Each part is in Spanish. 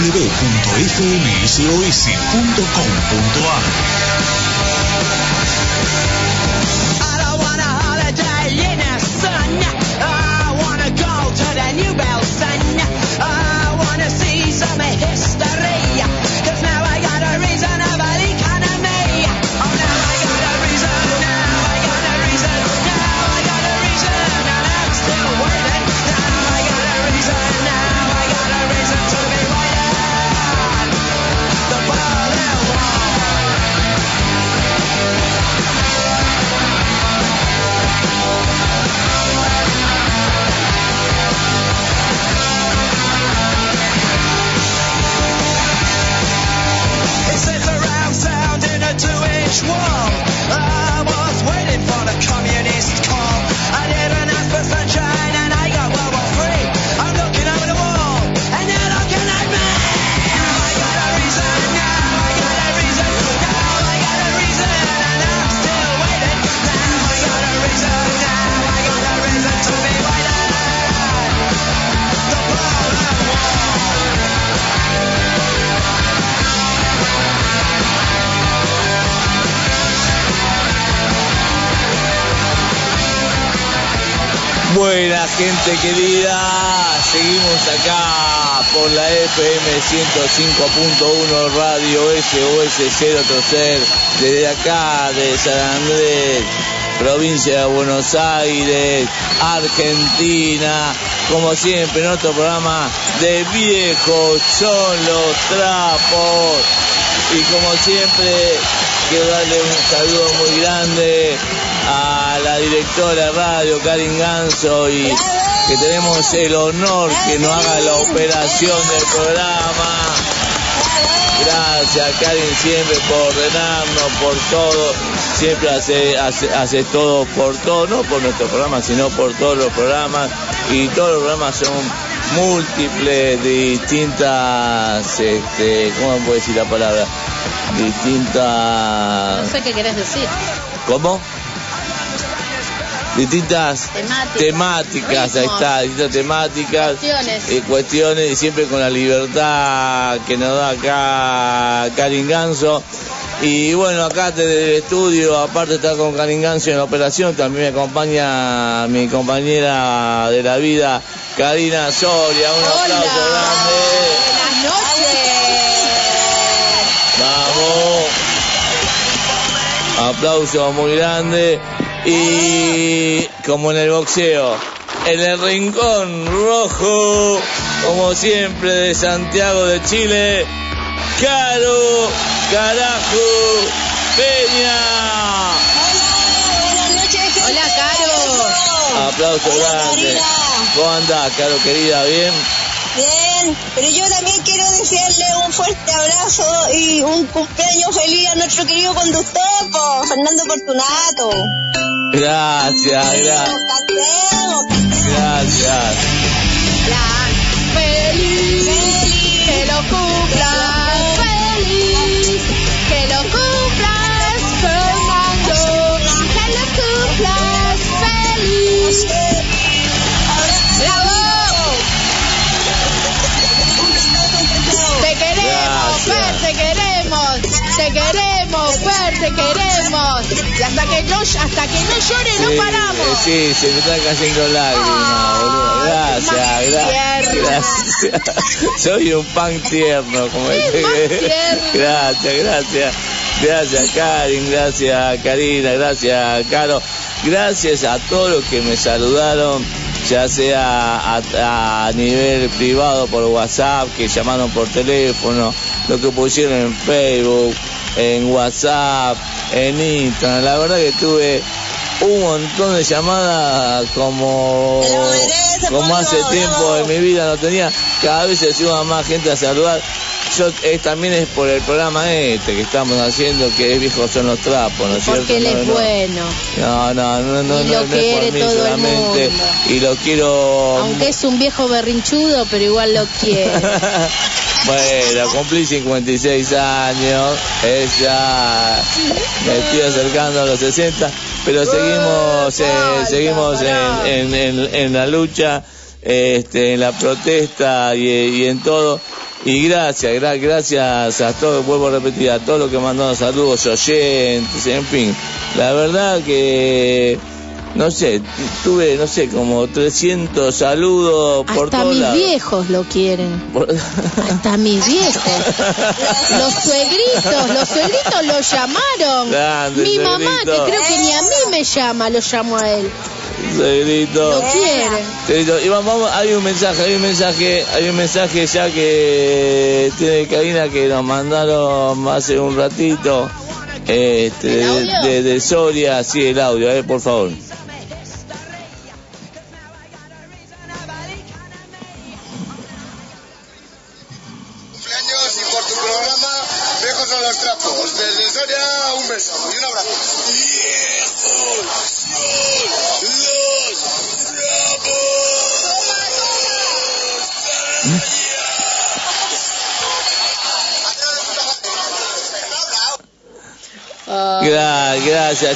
www.fmsos.com.ar querida, seguimos acá por la FM 105.1 Radio SOS 030 desde acá de San Andrés, provincia de Buenos Aires, Argentina, como siempre en otro programa de viejos son los trapos. Y como siempre quiero darle un saludo muy grande a la directora de radio, Karin Ganso, y que tenemos el honor que nos haga la operación del programa. Gracias, Karin, siempre por ordenarnos, por todo. Siempre hace, hace, hace todo por todo, no por nuestro programa, sino por todos los programas. Y todos los programas son múltiples, distintas, este, ¿cómo puedo decir la palabra? Distintas... No sé qué querés decir. ¿Cómo? Distintas Temáticas. temáticas, ahí está, distintas temáticas, Cuestiones. eh, cuestiones y siempre con la libertad que nos da acá Karin Ganso. Y bueno, acá desde el estudio, aparte estar con Karin Ganso en la operación, también me acompaña mi compañera de la vida, Karina Soria. Un Hola. aplauso grande. Buenas noches. Vamos. Aplauso muy grande. Y como en el boxeo, en el rincón rojo, como siempre de Santiago de Chile, Caro Carajo Peña. Buenas noches, gente. Hola, Caro. Aplauso Hola, grande. ¿Cómo andás, Caro querida? ¿Bien? Bien, pero yo también quiero desearle un fuerte abrazo y un cumpleaños feliz a nuestro querido conductor, Fernando Fortunato. Gracias, gracias. Gracias. Feliz. Feliz. Que lo cumplas feliz. Que lo cumplas Fernando. Que lo cumplas feliz. ¡Bravo! Te queremos. Fer, te queremos, te queremos, Fer, te queremos. Y hasta que no, hasta que no llore Sí, no paramos. Sí, se me están cayendo lágrimas, boludo. Gracias, gracias. Soy un pan tierno, como dice. Gracias, gracias. Gracias, Karin, gracias, Karina, gracias, Caro. gracias a todos los que me saludaron, ya sea a, a nivel privado por WhatsApp, que llamaron por teléfono, lo que pusieron en Facebook, en WhatsApp, en Instagram. La verdad que tuve un montón de llamadas como, como hace tiempo bravo. en mi vida no tenía. Cada vez se suma más gente a saludar. Yo eh, también es por el programa este que estamos haciendo, que es Viejos son los trapos, ¿no es cierto? Porque él No, es no. bueno. No, no, no, no, Y no, lo no es por quiere mí todo el solamente. mundo. Y lo quiero. Aunque es un viejo berrinchudo, pero igual lo quiere. bueno, cumplí 56 años, es ya me estoy acercando a los 60, pero seguimos, eh, seguimos en, en, en, en la lucha, este, en la protesta y, y en todo. Y gracias, gra- gracias a todos, vuelvo a repetir, a todos los que mandaron saludos, oyentes, en fin. La verdad que, no sé, tuve, no sé, como 300 saludos por Hasta todos mis lados. viejos lo quieren. Por- Hasta mis viejos. Los suegritos, los suegritos lo llamaron. Grande, Mi mamá, que creo que ni a mí me llama, lo llamo a él. Suegrito. Lo quiere. Suegrito. Y vamos, hay un mensaje, hay un mensaje, hay un mensaje ya que tiene Karina que nos mandaron hace un ratito. Este, ¿El de, de, de Soria, sí, el audio, a ver, por favor.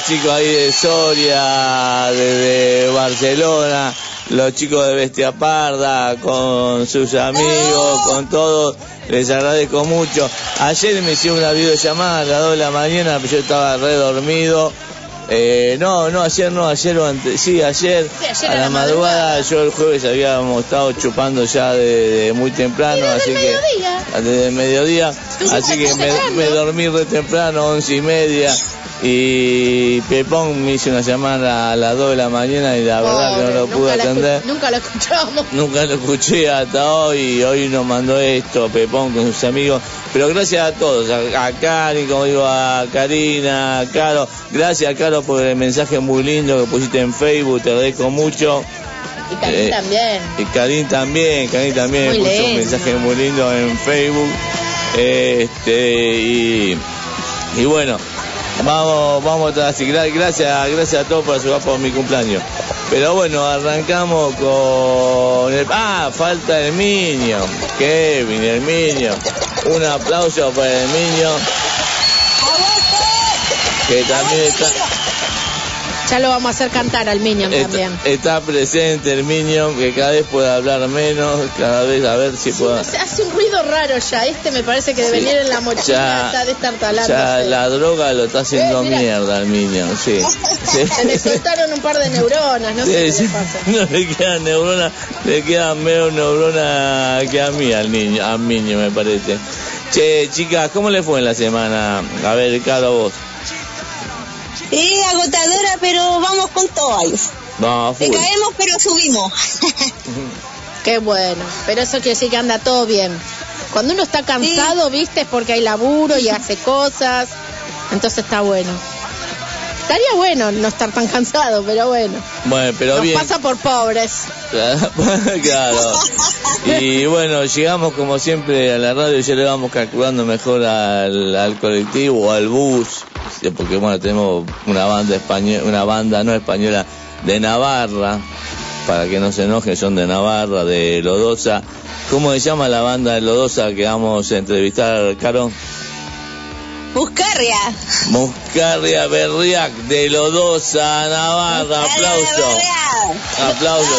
Chicos ahí de Soria, desde Barcelona, los chicos de Bestia Parda, con sus amigos, con todos, les agradezco mucho. Ayer me hicieron una videollamada a las 2 de la mañana, pero yo estaba re dormido. Eh, no, no, ayer no, ayer o antes, sí, ayer, Sí, ayer a la madrugada, yo el jueves habíamos estado chupando ya de, de muy temprano, desde así el que mediodía. desde el mediodía, así que me, me dormí re temprano, once y media, y Pepón me hizo una llamada a las 2 de la mañana y la verdad que no pobre, lo pude atender. Nunca lo escuchamos. Nunca lo escuché hasta hoy y hoy nos mandó esto, Pepón con sus amigos. Pero gracias a todos, a, a Cari, como digo, a Karina, a Caro. Gracias, Caro, por el mensaje muy lindo que pusiste en Facebook, te agradezco mucho. Y Karim Eh, también. Y Karim también, Karim también Muy puso un mensaje muy lindo en Facebook. Este, y, y bueno, vamos, vamos a Gracias, gracias a todos por ayudar por mi cumpleaños. Pero bueno, arrancamos con el. Ah, falta el niño. Kevin, el niño. Un aplauso para el niño. Que también está. Ya lo vamos a hacer cantar al Minion también. Está, presente el Minion, que cada vez puede hablar menos, cada vez a ver si puede... O sea, hace un ruido raro ya. Este me parece que de Sí. venir en la mochila Ya- está destartalando. Ya la droga lo está haciendo Eh, mierda al Minion, sí. Sí. Se le soltaron un par de neuronas, no sé Sí, qué sí. le pasa. No le quedan neuronas, le quedan menos neuronas que a mí, al niño, a niño me parece. Che, chicas, ¿cómo le fue en la semana? A ver, Caro, vos. Sí, agotadora, pero vamos con todo ahí. No, full. caemos, pero subimos. Qué bueno. Pero eso quiere decir que anda todo bien. Cuando uno está cansado, viste, es porque hay laburo y hace cosas. Entonces está bueno. Estaría bueno no estar tan cansado, pero bueno. Bueno, pero Nos bien. pasa por pobres. claro. Y bueno, llegamos como siempre a la radio, ya le vamos calculando mejor al, al colectivo o al bus, porque bueno, tenemos una banda española, una banda no española de Navarra, para que no se enojen, son de Navarra, de Lodosa. ¿Cómo se llama la banda de Lodosa que vamos a entrevistar, Caro? Buscarria. Muscarria Berriac de Lodosa, Navarra, aplauso. Aplauso,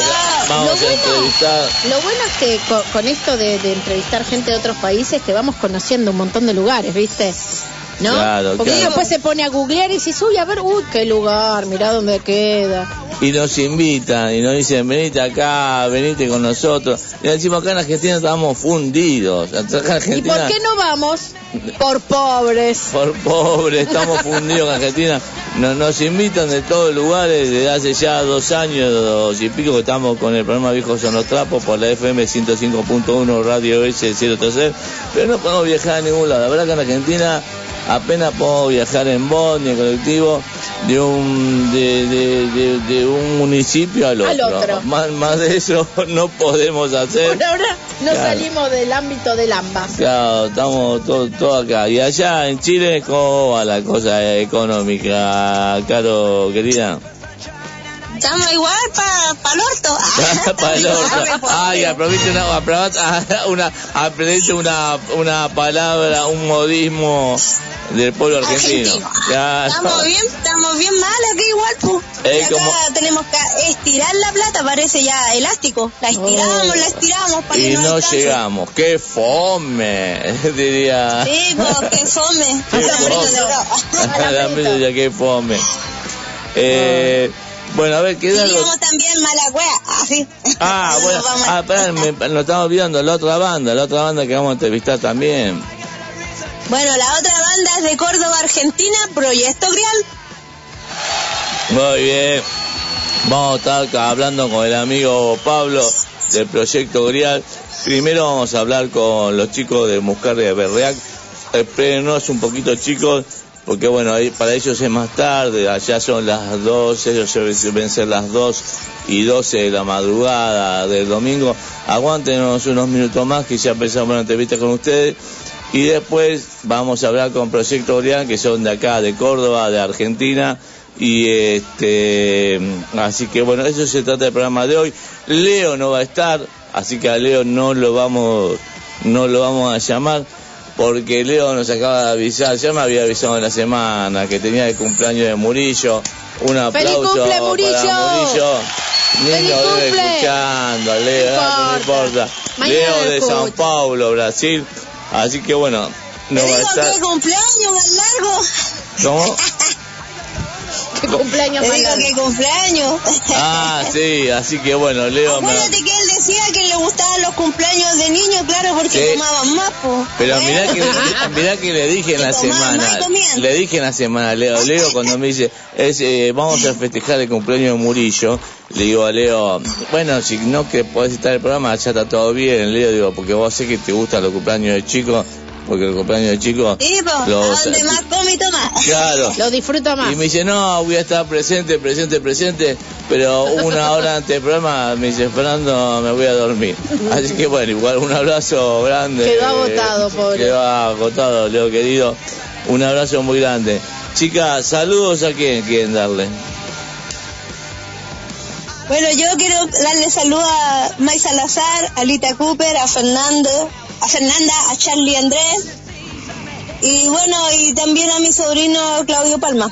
vamos Lo a entrevistar. Lo bueno es que co- con, esto de, de entrevistar gente de otros países, que vamos conociendo un montón de lugares, ¿viste? ¿No? Claro, Porque claro. después se pone a googlear y dices, uy, a ver, uy, qué lugar, mirá dónde queda. y nos invitan y nos dicen venite acá, venite con nosotros. Y decimos acá en Argentina estamos fundidos. En ¿Y Argentina, por qué no vamos? Por pobres. por pobre, estamos fundidos en Argentina. no- nos invitan de todos lugares desde hace ya dos años dos y pico que estamos con el programa Viejos son los Trapos por la FM 105.1 Radio S 030, pero no podemos viajar a ningún lado. La verdad que en Argentina apenas podemos viajar en bondi, en colectivo, de un, de, de- de- de un municipio al otro. Al otro. Más, más de eso no podemos hacer. Por ahora no Claro. salimos del ámbito del ambas. Claro, estamos todos todo acá. Y allá en Chile, ¿cómo va la cosa económica, Caro, querida? Estamos igual para pa el orto. Para el orto. Ay, aproveche una, aproveche una, aprendiste una, una palabra, un modismo del pueblo argentino. Argentino. Claro. Estamos bien, estamos bien mal aquí igual, pues. Acá como- tenemos que estirar la plata, parece ya elástico. La estiramos, Oh. la estiramos para que Y no no alcance. llegamos. ¡Qué fome! Diría. Sí, pues, que fome. Qué fome. qué fome. Eh, bueno, a ver, ¿qué algo? Diríamos también mala wea, así. Ah, No bueno, ah, espera, me, nos estamos olvidando, la otra banda, la otra banda que vamos a entrevistar también. Bueno, la otra banda es de Córdoba, Argentina, Proyecto Grial. Muy bien. Vamos a estar hablando con el amigo Pablo del Proyecto Grial. Primero vamos a hablar con los chicos de Muscar de Berreac. Espérenos un poquito chicos, porque bueno, ahí para ellos es más tarde, allá son las 12, ellos deben ser las 2 y 12 de la madrugada del domingo. Aguántenos unos minutos más que ya empezamos la entrevista con ustedes. Y después vamos a hablar con Proyecto Orián, que son de acá, de Córdoba, de Argentina. Y este, así que bueno, eso se trata del programa de hoy. Leo no va a estar, así que a Leo no lo vamos, no lo vamos a llamar, porque Leo nos acaba de avisar, ya me había avisado en la semana que tenía el cumpleaños de Murillo. Un aplauso cumple, Murillo! para Murillo. Ni ¡Feliz lo debe escuchando, Leo, No ah, no importa. importa. Mañana Leo de Sao escucha. Paulo, Brasil. Así que bueno, no va a estar. que cumpleaños más largo. ¿Cómo? ¿Qué cumpleaños más largo? que cumpleaños. Ah, sí, así que bueno, Leo me... Acuérdate que él decía que le gustaban los cumpleaños de niños, claro, porque tomaban más, po. Pero mirá que, mirá que le dije en la semana, le dije en la semana, Leo, Leo cuando me dice, es, eh, vamos a festejar el cumpleaños de Murillo, le digo a Leo, bueno, si no que podés estar en el programa, ya está todo bien, Leo, digo, porque vos sé que te gustan los cumpleaños de chicos, porque el cumpleaños de Sí, los- donde más come y toma. claro, Lo disfruta más. Y me dice, no, voy a estar presente, presente, presente, pero una hora antes del programa me dice, Fernando, me voy a dormir. Así que bueno, igual un abrazo grande. Quedó agotado, pobre. Quedó agotado, Leo querido. Un abrazo muy grande. Chicas, saludos a quién quieren darle. Bueno, yo quiero darle salud a May Salazar, a Lita Cooper, a Fernando, a Fernanda, a Charlie Andrés. Y bueno, y también a mi sobrino Claudio Palma.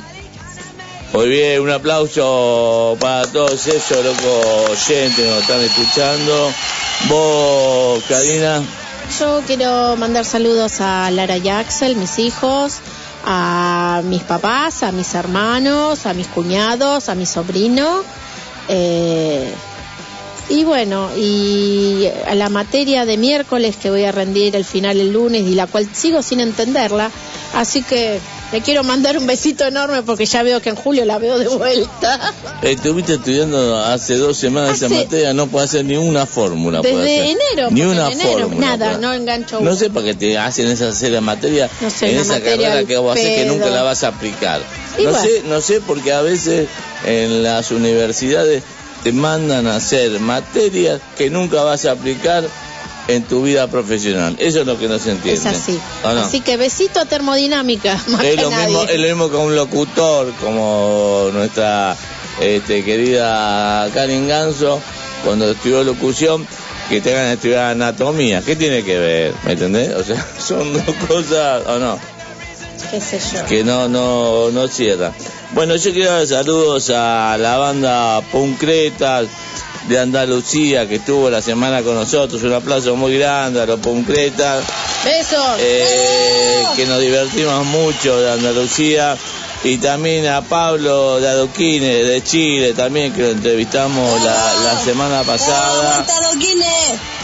Muy bien, un aplauso para todos esos locos oyentes que nos están escuchando. Vos, Karina. Yo quiero mandar saludos a Lara y Axel, mis hijos, a mis papás, a mis hermanos, a mis cuñados, a mi sobrino. eh, y bueno, y a la materia de miércoles que voy a rendir el final el lunes y la cual sigo sin entenderla. Así que le quiero mandar un besito enorme porque ya veo que en julio la veo de vuelta. Estuviste estudiando hace dos semanas esa materia, no puedes hacer ni una fórmula. Desde enero, Ni una enero, fórmula. nada, no engancho No sé para qué te hacen esa serie de materia No sé, en esa materia carrera que vos haces que nunca la vas a aplicar. Y no bueno. sé, no sé porque a veces en las universidades te mandan a hacer materias que nunca vas a aplicar en tu vida profesional. Eso es lo que no se entiende. Es así. Así que besito a termodinámica, más es que lo nadie. mismo es lo mismo que un locutor como nuestra este, querida Karen Ganso cuando estudió locución que tengan que estudiar anatomía qué tiene que ver ¿me entendés? o sea son dos cosas o no Qué sé yo. que no no no cierran bueno yo quiero dar saludos a la banda Puncretas de Andalucía que estuvo la semana con nosotros. Un aplauso muy grande a los Puncretas Besos. eh, que nos divertimos mucho de Andalucía. Y también a Pablo de Adoquines de Chile también que lo entrevistamos la, la semana pasada.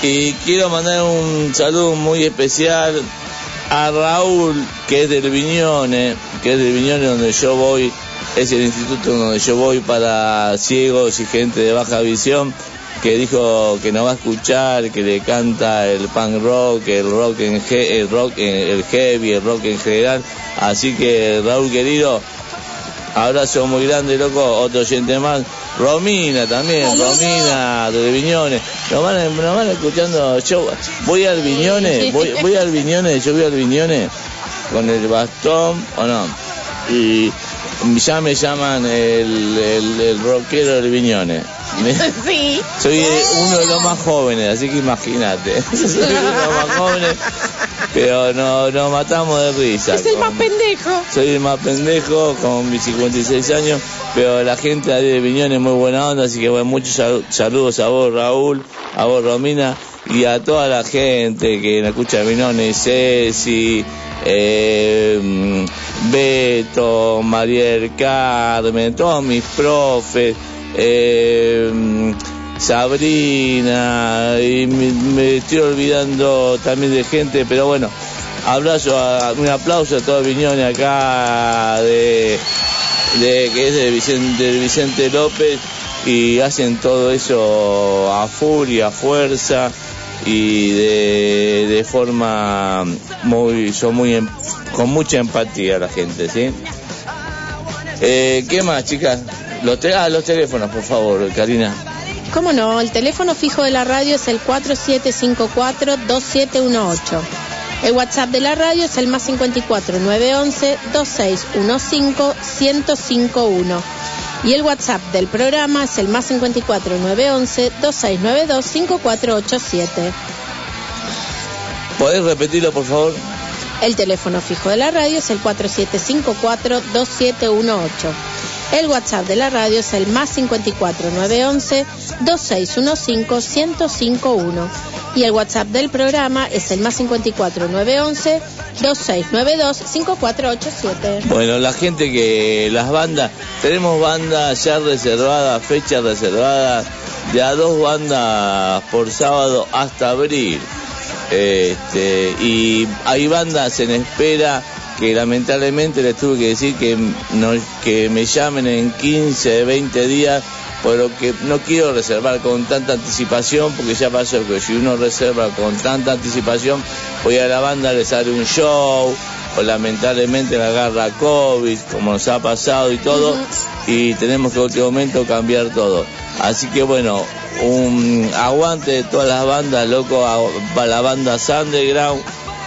Y quiero mandar un saludo muy especial a Raúl que es del Viñone que es del Viñone donde yo voy es el instituto donde yo voy para ciegos y gente de baja visión que dijo que nos va a escuchar, que le canta el punk rock, el rock en el rock el heavy, el rock en general. Así que Raúl querido, abrazo muy grande, loco, otro oyente más. Romina también, Romina de Viñones. Nos van, nos van escuchando. Yo voy al Viñones, voy, voy al Viñones, yo voy al Viñones con el bastón o no. Y ya me llaman el, el, el rockero del Viñones. Sí. Soy uno de los más jóvenes, así que imagínate. Soy uno de los más jóvenes, pero no, nos matamos de risa. Es el con- más pendejo. soy el más pendejo con mis 56 años, pero la gente de Viñón es muy buena onda, así que bueno, muchos sal- saludos a vos Raúl, a vos Romina y a toda la gente que nos escucha Viñones, Ceci, eh, Beto, Mariel Carmen, todos mis profes, eh, Sabrina, y me, estoy olvidando también de gente, pero bueno, abrazo, a, un aplauso a todo Viñones acá de, de que es de Vicente, de Vicente López y hacen todo eso a furia, a fuerza y de, de forma muy, son muy, em- con mucha empatía la gente, ¿sí? Eh, ¿Qué más, chicas? Los, te- ah, los teléfonos, por favor, Karina. ¿Cómo no? El teléfono fijo de la radio es el 4754-2718. El WhatsApp de la radio es el más 54-911-2615-1051. Y el WhatsApp del programa es el más 54-911-2692-5487. ¿Podés repetirlo, por favor? El teléfono fijo de la radio es el 4754-2718. El WhatsApp de la radio es el más 54-911-2615-1051. Y el WhatsApp del programa es el más 54-911-2692-5487. Bueno, la gente que las bandas, tenemos bandas ya reservadas, fechas reservadas, de a dos bandas por sábado hasta abril. Este, y hay bandas en espera que lamentablemente les tuve que decir que, no, que me llamen en 15, 20 días, pero que no quiero reservar con tanta anticipación, porque ya pasó que si uno reserva con tanta anticipación, voy a la banda, les sale un show, o lamentablemente la agarra COVID, como nos ha pasado y todo, y tenemos que a último momento cambiar todo. Así que bueno, un aguante de todas las bandas, loco, a- para la banda Underground,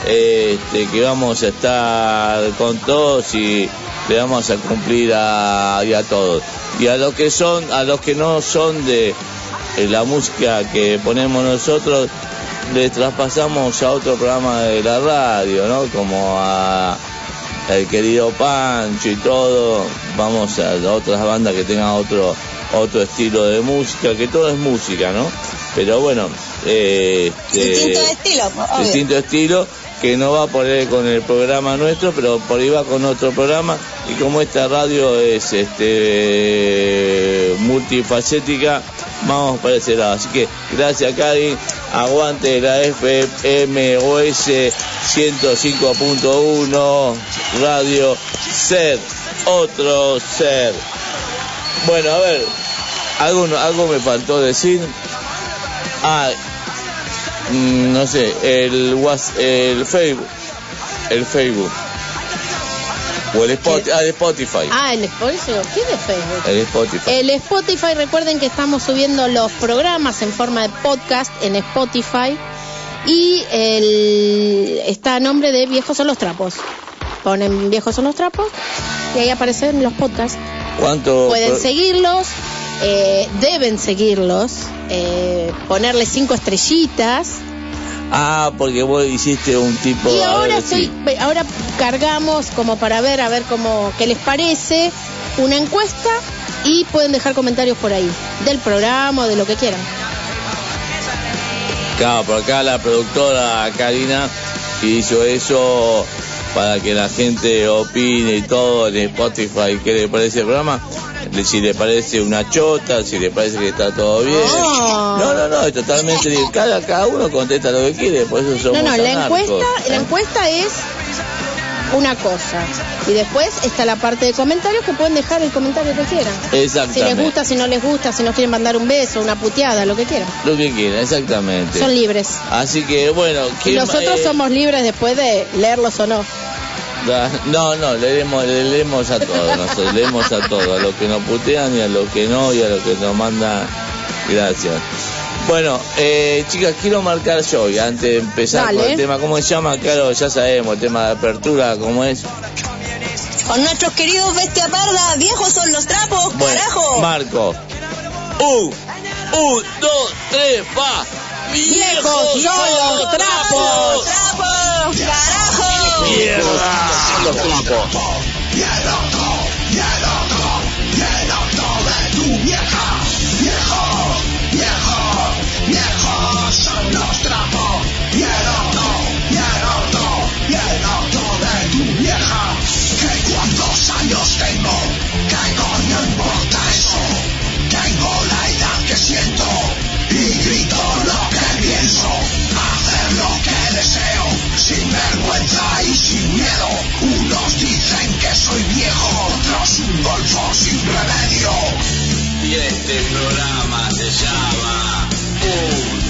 este, que vamos a estar con todos y le vamos a cumplir a, y a todos. Y a los que son, a los que no son de la música que ponemos nosotros, le traspasamos a otro programa de la radio, ¿no? Como a el querido Pancho y todo, vamos a otras bandas que tengan otro otro estilo de música, que todo es música, ¿no? Pero bueno, eh, este, Distinto estilo, obvio. distinto estilo que no va por ahí con el programa nuestro, pero por ahí va con otro programa y como esta radio es este multifacética, vamos para ese lado. Así que gracias Cari, aguante la FMOS 105.1 Radio Ser, otro ser. Bueno, a ver, algo, algo me faltó decir. Ah, no sé, el Whats- el Facebook, el Facebook. O el Spotify, ah, el Spotify. Ah, el Spotify, ¿qué de Facebook? El Spotify. El Spotify, recuerden que estamos subiendo los programas en forma de podcast en Spotify y el, está a nombre de Viejos son los trapos. Ponen Viejos son los trapos y ahí aparecen los podcasts. ¿Cuánto? Pueden seguirlos, eh, deben seguirlos, eh, ponerle cinco estrellitas Ah, porque vos hiciste un tipo. y ahora estoy, sí. ahora cargamos como para ver a ver cómo qué les parece una encuesta y pueden dejar comentarios por ahí del programa o de lo que quieran. Claro, por acá la productora Karina hizo eso para que la gente opine y todo en Spotify qué le parece el programa. Si le parece una chota, si le parece que está todo bien. No. No, no, no, es totalmente. Cada, cada uno contesta lo que quiere, por eso somos No, no, la anarcos. encuesta, la encuesta es una cosa. Y después está la parte de comentarios que pueden dejar el comentario que quieran. Si Exactamente. les gusta, si no les gusta, si nos quieren mandar un beso, una puteada, lo que quieran. Lo que quieran, exactamente. Son libres. Así que bueno, Y ¿quién- nosotros eh, somos libres después de leerlos o no. No, no, leemos, le leemos a todos, nosotros leemos a todos, a los que nos putean y a los que no y a los que nos mandan. Gracias. Bueno, eh, chicas, quiero marcar yo y antes de empezar Dale. con el tema, ¿cómo se llama? Claro, ya sabemos, el tema de apertura, ¿cómo es? Con nuestros queridos bestia parda, viejos son los trapos, Bueno, carajo. Marco. Un, un, dos, tres, va. Viejos son los trapos. ¡Trapos! ¡Carajo! Mierda. Y este programa se llama Un,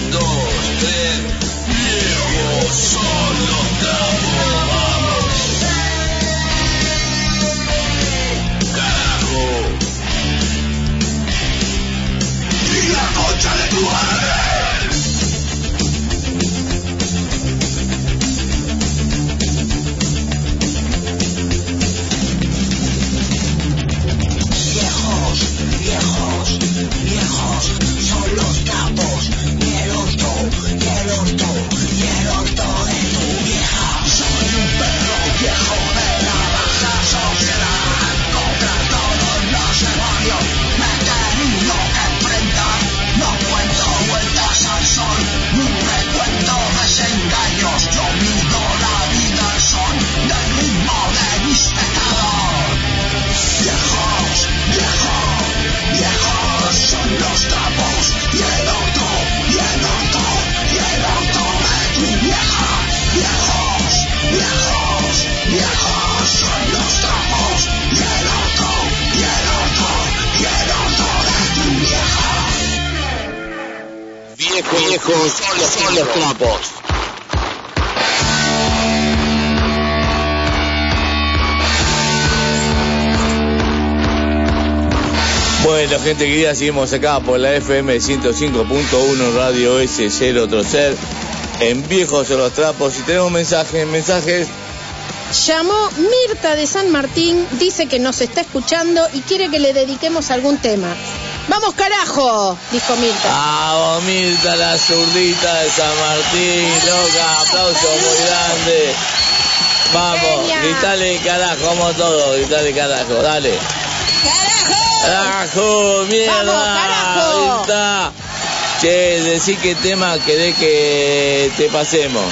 Viejos, viejos son los, trapos. Bueno, gente querida, seguimos acá por la FM 105.1 Radio S0 Trocer en Viejos son los Trapos y tenemos mensajes, mensajes. Llamó Mirta de San Martín, dice que nos está escuchando y quiere que le dediquemos algún tema. ¡Vamos carajo! dijo Mirta. ¡Ah, Mirta, la zurdita de San Martín! ¡Loca! ¡Aplauso muy grande! Vamos, Genia. gritale carajo, como todo, gritale carajo, dale. ¡Carajo! ¡Carajo! ¡Mierda! Vamos, carajo. Está. Che, decí qué tema querés que te pasemos.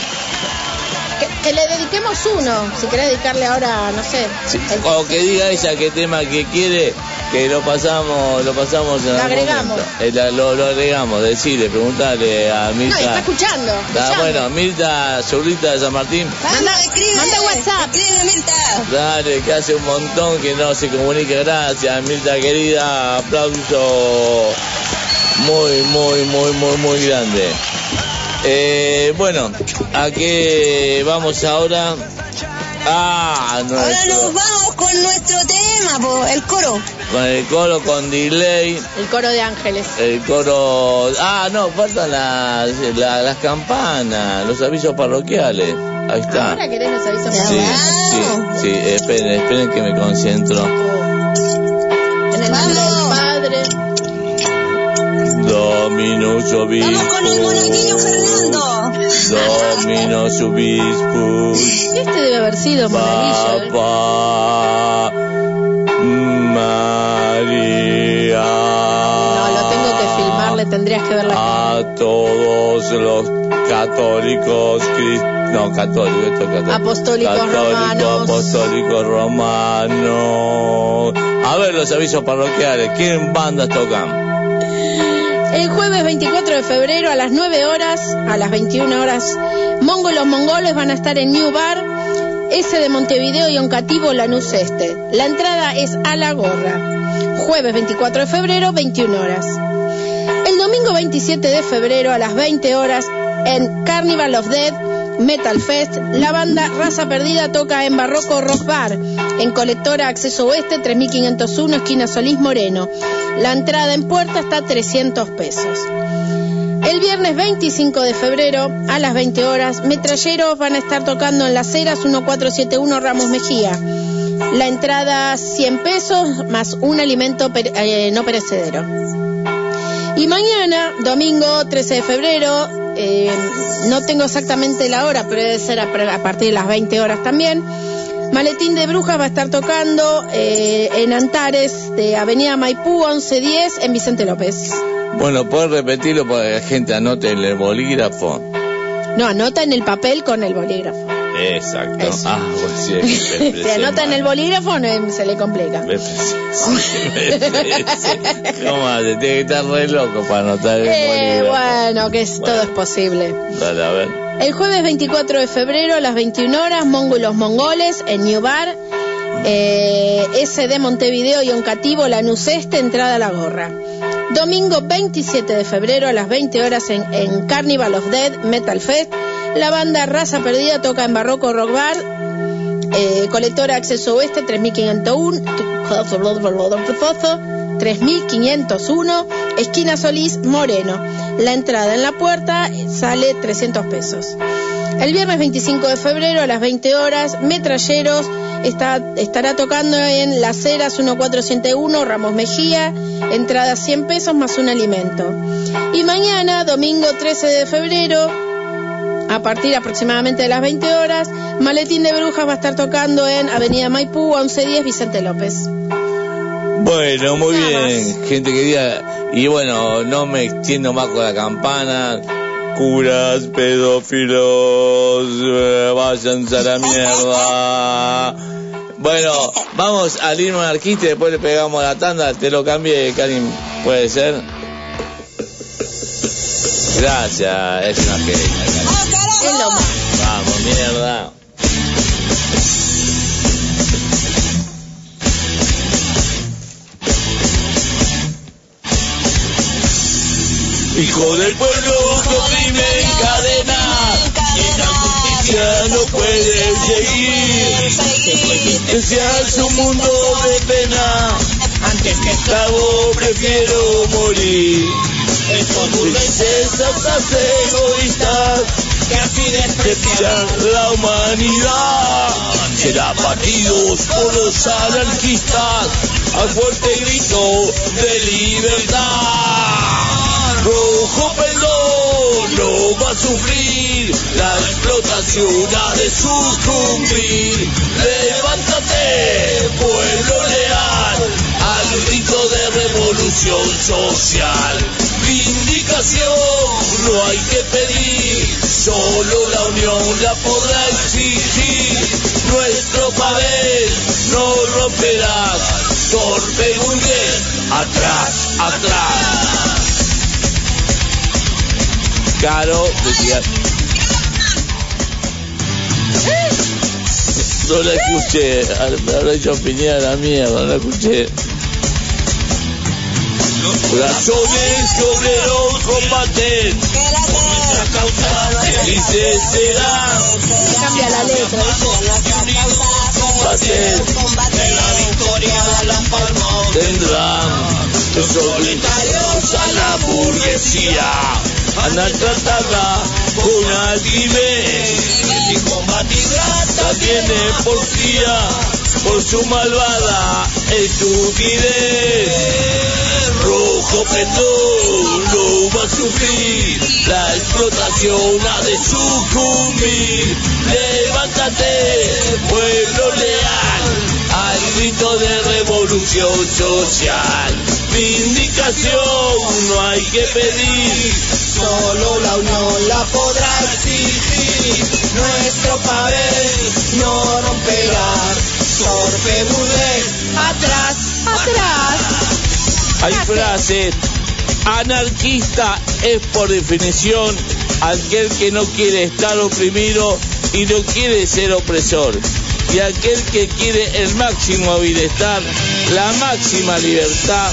Que, que le dediquemos uno, si querés dedicarle ahora, no sé. Sí, el- O que diga ella qué tema que quiere, que lo pasamos, lo pasamos en Lo algún agregamos. momento. Eh, la- lo, lo agregamos, decirle, preguntarle a No, Mirta. está escuchando. Ah, escuchando. bueno, Mirta, zurdita de San Martín. Manda- escribe. manda WhatsApp. Escribe, Mirta. Dale, que hace un montón que no se comunica. Gracias, Mirta querida. Aplauso muy, muy, muy, muy, muy grande. Eh, bueno, ¿a qué vamos ahora? Ah, Ahora nuestro, nos vamos con nuestro tema, po, el coro. con el coro con delay. El coro de ángeles. El coro. Ah, no, faltan las, la- las campanas, los avisos parroquiales. Ahí está. Ahora querés los avisos Ya Sí, parroquiales? sí, sí, esperen, esperen que me concentro. En el nombre del Padre. Dominus Vamos con el monaguillo Dominus Obispus, Este debe haber sido monaguillo. ¿eh? Papa María. No, lo tengo que filmar, le tendrías que ver la cara. A todos los católicos, cris- no, católicos, esto es católico. Apostólicos Católico, romanos. apostólicos romanos. A ver los avisos parroquiales, ¿qué bandas tocan? El jueves 24 de febrero a las 9 horas, a las 21 horas, Mongo los Mongoles van a estar en New Bar. S de Montevideo y Oncativo Lanús Este. La entrada es a la gorra. Jueves 24 de febrero, 21 horas. El domingo 27 de febrero a las 20 horas en Carnival of Dead Metal Fest, la banda Raza Perdida toca en Barroco Rock Bar, en Colectora Acceso Oeste 3501, esquina Solís Moreno. La entrada en puerta está a 300 pesos. El viernes 25 de febrero a las 20 horas, Metralleros van a estar tocando en Las Heras 1471 Ramos Mejía. La entrada 100 pesos más un alimento eh, no perecedero. Y mañana, domingo 13 de febrero, eh, no tengo exactamente la hora, pero debe ser a partir de las 20 horas también. Maletín de Brujas va a estar tocando eh, en Antares de Avenida Maipú 1110 en Vicente López. Bueno, puedes repetirlo para que la gente anote en el bolígrafo. No, anota en el papel con el bolígrafo. Exacto. Eso. Ah, pues sí, me expresé anota en mal. el bolígrafo no, se le complica. Me. ¿Cómo hace? Tiene que estar re loco para anotar el Eh, bolígrafo. bueno, que es, todo Bueno. es posible. Dale, a ver. El jueves 24 de febrero a las 21 horas, Mongo y los Mongoles en New Bar, eh, SD Montevideo y Oncativo, Lanús Este, entrada a la gorra. Domingo 27 de febrero a las 20 horas en, Carnival of Dead Metal Fest, la banda Raza Perdida toca en Barroco Rock Bar, eh, colectora Acceso Oeste 3501, 3501, esquina Solís Moreno. La entrada en la puerta sale 300 pesos. El viernes 25 de febrero a las 20 horas, Metralleros está, estará tocando en Las Heras 1401 Ramos Mejía, entrada 100 pesos más un alimento. Y mañana, domingo 13 de febrero, a partir aproximadamente de las 20 horas, Maletín de Brujas va a estar tocando en Avenida Maipú 1110 Vicente López. Bueno, muy Nada bien, gente querida. Y bueno, no me extiendo más con la campana. Curas, pedófilos, eh, váyanse a la mierda. Bueno, vamos al himno anarquista y después le pegamos la tanda. Te lo cambié, Karim. ¿Puede ser? Gracias, es una genia, Karim. Es lo más. Hijo del pueblo, que oprime encadena y la justicia no puede seguir. Deseas un mundo de pena, antes que esclavo prefiero morir. Estos burgueses egoístas que así desprecian la humanidad. Será partidos por los anarquistas al fuerte grito de libertad. Rojo perdón no va a sufrir, la explotación ha de sucumbir. Levántate, pueblo leal, al grito de revolución social. Vindicación no hay que pedir, solo la unión la podrá exigir. Nuestro papel no romperás, torpe atrás, atrás. Caro decía. No la escuché, me habrá hecho opinión a la mierda, no la escuché. Corazones que obreros combaten, nuestra causa dice será, Cambia la letra. combaten, la victoria la palma tendrán. Los solitarios a la burguesía, van a tratarla con altivez. Y combatirá también en porfía, por su malvada estupidez. Rojo pendón no va a sufrir, la explotación ha de sucumbir. Levántate, pueblo leal, al grito de revolución social. Vindicación no hay que pedir, solo la unión la podrá exigir. Nuestro papel no romperá, torpe atrás, Atrás. hay frases. Anarquista es por definición aquel que no quiere estar oprimido y no quiere ser opresor. Y aquel que quiere el máximo bienestar, la máxima libertad,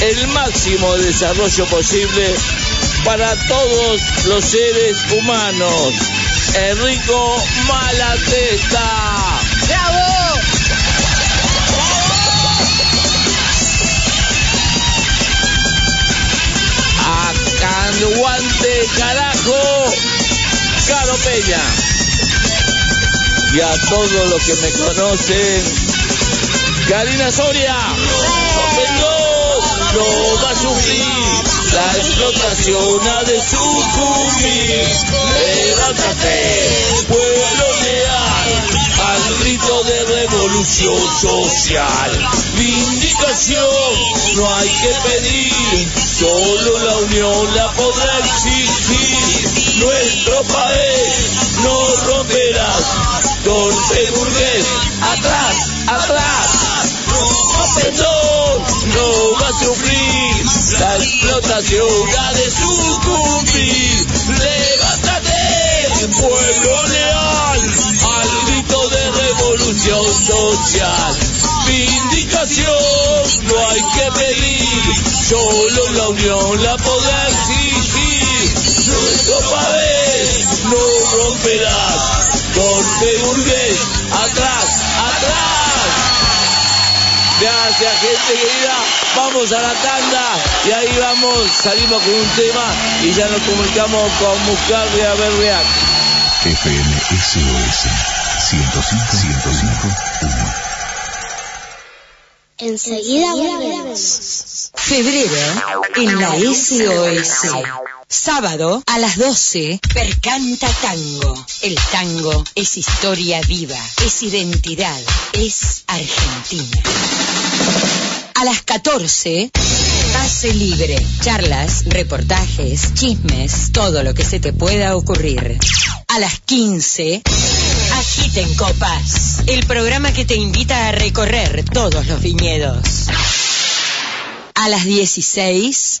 el máximo desarrollo posible para todos los seres humanos. Enrico Malatesta. ¡Bravo! Acanuante carajo, Caro Peña. Y a todos los que me conocen, Karina Soria. Dios no va a sufrir la explotación ha de sucumbir. Levántate, pueblo leal, al grito de revolución social. Vindicación no hay que pedir, solo la unión la podrá exigir. Nuestro país no romperás, torpe burgués, atrás, atrás. Perdón, no va a sufrir la explotación ha de sucumbir. Levántate, pueblo leal, al grito de revolución social. Vindicación no hay que pedir, solo la unión la podrá exigir. Nuestro país no romperás, torpe burgués, Gracias, gente querida. Vamos a la tanda y ahí vamos, salimos con un tema y ya nos comunicamos con Muscardi a ver react. FM SOS 105 105 Enseguida volvemos. Febrero en la SOS. Sábado a las 12, Percanta Tango. El tango es historia viva, es identidad, es Argentina. A las 14, Pase Libre. Charlas, reportajes, chismes, todo lo que se te pueda ocurrir. A las 15, Agiten Copas. El programa que te invita a recorrer todos los viñedos. A las 16,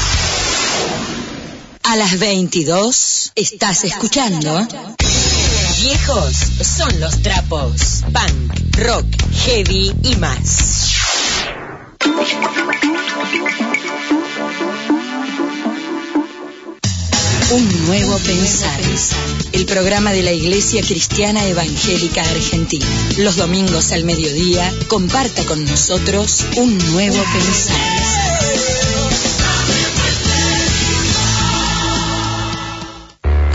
A las 22, estás escuchando. Viejos son los trapos. Punk, rock, heavy y más. Un nuevo pensar. El programa de la Iglesia Cristiana Evangélica Argentina. Los domingos al mediodía, comparta con nosotros un nuevo pensar.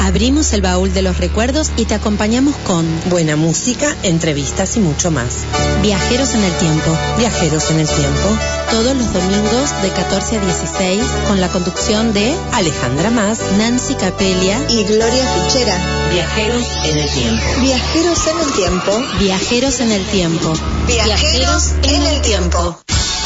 Abrimos el baúl de los recuerdos y te acompañamos con buena música, entrevistas y mucho más. Viajeros en el tiempo. Viajeros en el tiempo. Todos los domingos de 14 a 16 con la conducción de Alejandra Más, Nancy Capelia y Gloria Fichera. Viajeros en el tiempo. Viajeros en el tiempo. Viajeros en el tiempo. Viajeros en el tiempo.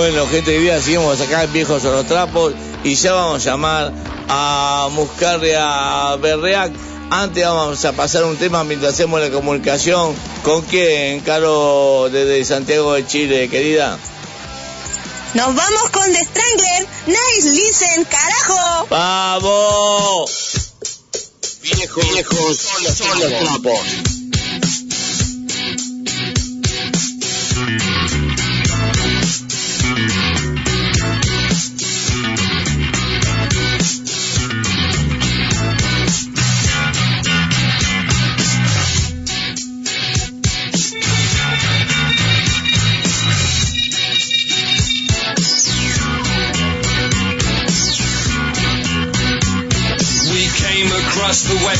Bueno, gente querida, seguimos acá en Viejos son los trapos y ya vamos a llamar a Muscarria Berreac. Antes vamos a pasar un tema mientras hacemos la comunicación. ¿Con quién, Caro, desde Santiago de Chile, querida? Nos vamos con The Strangler. Nice, listen, carajo. ¡Vamos! Viejos, viejos son los trapos.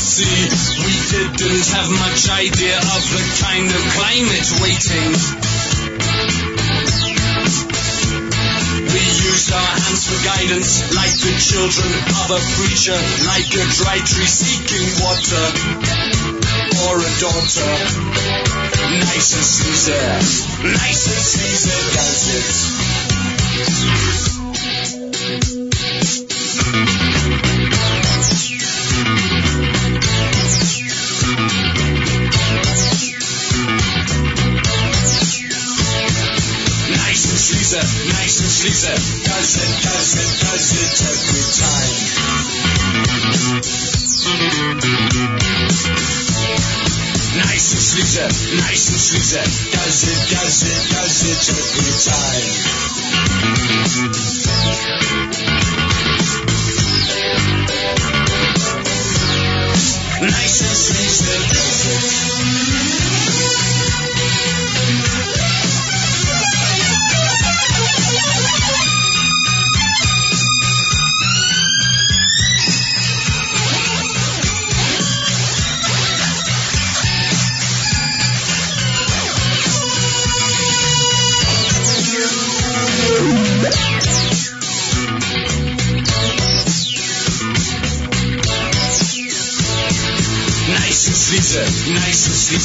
Sea. We didn't have much idea of the kind of climate waiting. We used our hands for guidance, like the children of a preacher, like a dry tree seeking water, or a daughter. Nice and Caesar, nice and Caesar does it. Nice and sleazer, nice and sleazer. Does it, does it, does it every time.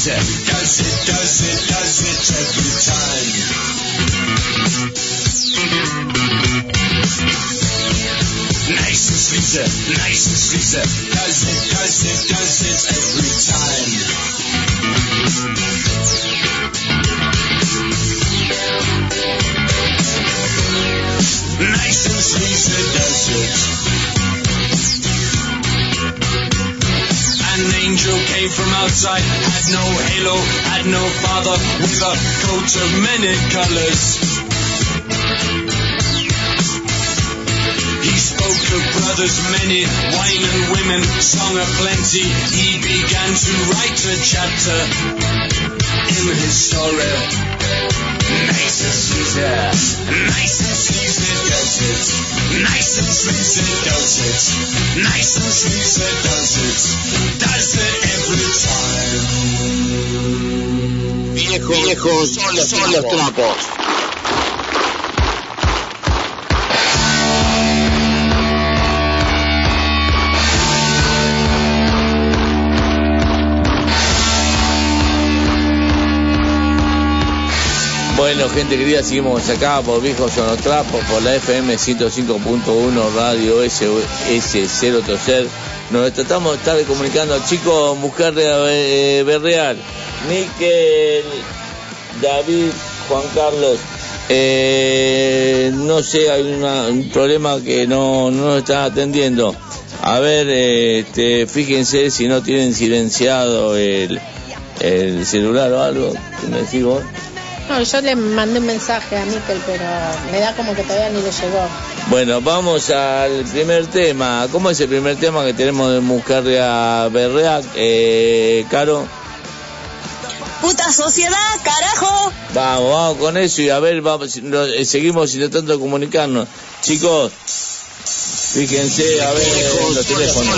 Nice. Does it, does it, does it every time. Nice and sleazer, nice and sleazer. Does it, does it, does it every time. Nice and sleazer does it. Came from outside, had no halo, had no father, with a coat of many colors. He spoke of brothers many, wine and women, song of plenty. He began to write a chapter in his story. Nice and Caesar, nice and Caesar does it. Nice and does it. Nice and does it. Does it every time. Viejos, viejos son los trapos. Bueno, gente querida, seguimos acá por Viejos son los trapos, por la FM 105.1 Radio SOS 030. Nos tratamos de estar comunicando, chicos, de eh, Berreal, Miquel, David, Juan Carlos. Eh, no sé, hay un problema que no, no nos están atendiendo. A ver, eh, este, fíjense si no tienen silenciado el, el celular o algo. ¿Qué me decís? No, yo le mandé un mensaje a Miquel, pero me da como que todavía ni le llegó. Bueno, vamos al primer tema. ¿Cómo es el primer tema que tenemos de Muscarria Berreac? Eh, Caro, Puta sociedad, carajo. vamos, vamos con eso y a ver, vamos, eh, seguimos intentando comunicarnos. Chicos, fíjense, a ver los teléfonos.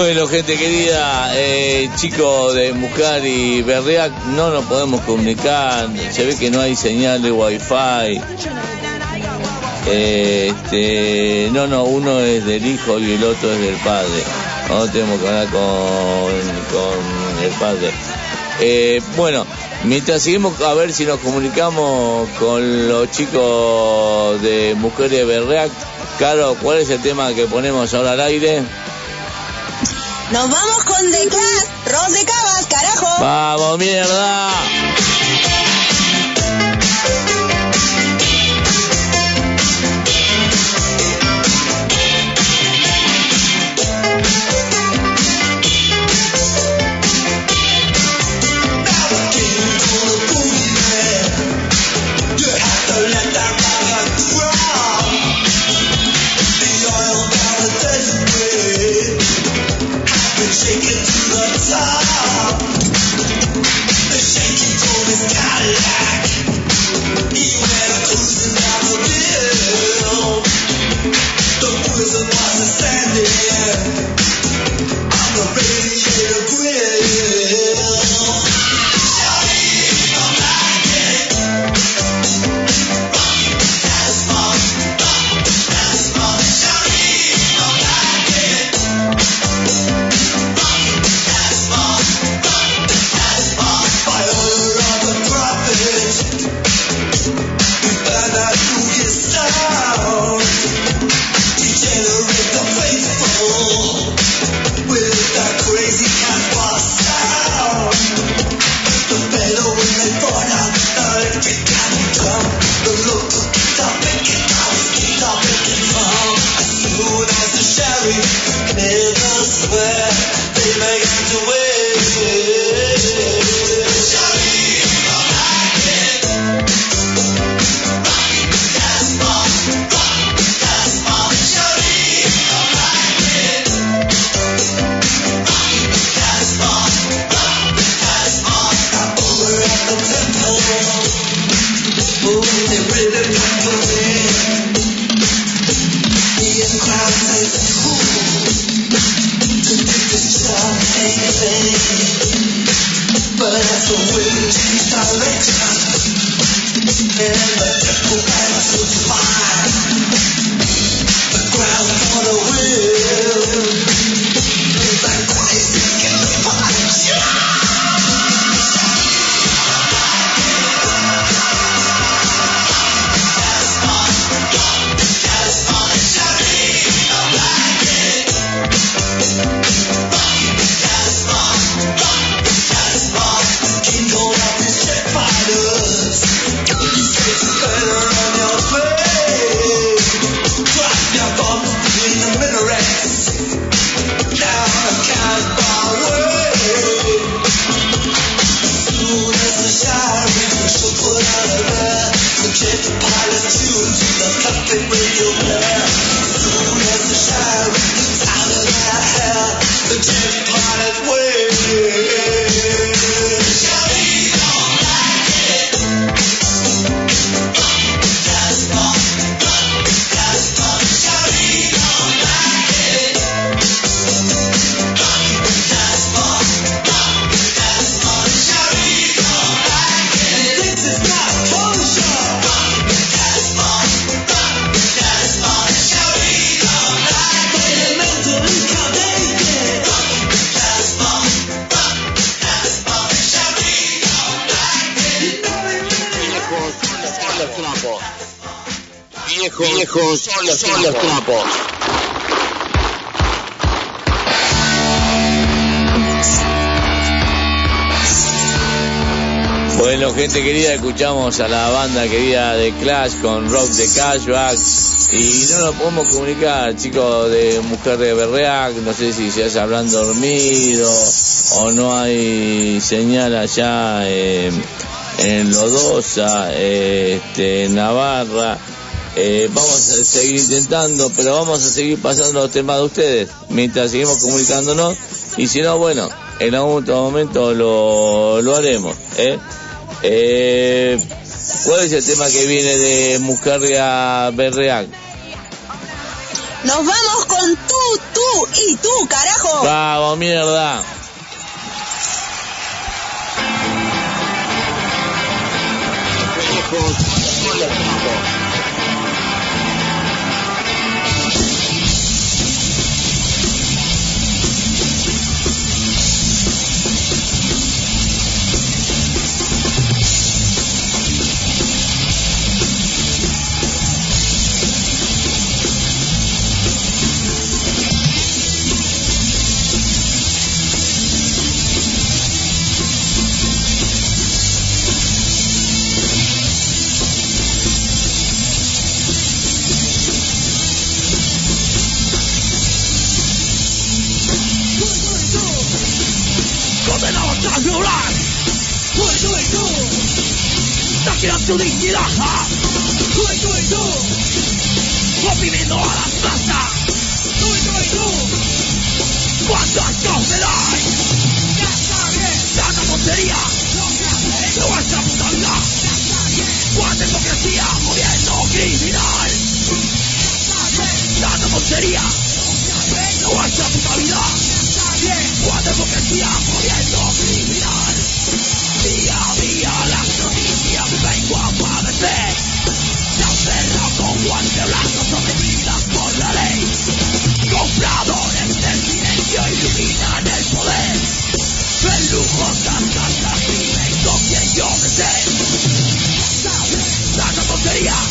Bueno, gente querida, eh, chicos de Mucar y Berriac, no nos podemos comunicar, se ve que no hay señal de wifi. Eh, este, no, no, uno es del hijo y el otro es del padre. No tenemos que hablar con, con el padre. Eh, bueno, mientras seguimos a ver si nos comunicamos con los chicos de Mujeres Berriac, Caro, ¿cuál es el tema que ponemos ahora al aire? Nos vamos con The Clash, Ros de Cabas, carajo. Vamos, mierda. Escuchamos a la banda querida de Clash con Rock de Cashback. Y no nos podemos comunicar, chicos de Mujer de Berreac, no sé si se habrán dormido o no hay señal allá en, en Lodosa, este, en Navarra. Eh, vamos a seguir intentando, pero vamos a seguir pasando los temas de ustedes mientras seguimos comunicándonos. Y si no, bueno, en algún otro momento lo, lo haremos. ¿eh? Eh, ¿Cuál es el tema que viene de Muscarria Berreac? Nos vamos con tú, tú y tú, carajo. Vamos, mierda. Saquean tu dignidad. Tú y tú y tú. Oprimiendo a las masas. Tú y tú y tú. ¿Cuántas cosas hay? Tanta tontería. Nuestra puta vida. Cuánta hipocresía criminal. Tanta tontería. Nuestra puta vida. Cuánta hipocresía criminal. Con guante blanco sometidas por la ley. Compradores del silencio iluminan el poder. En lujosas casas viven con quien yo me sé. Tanta tontería.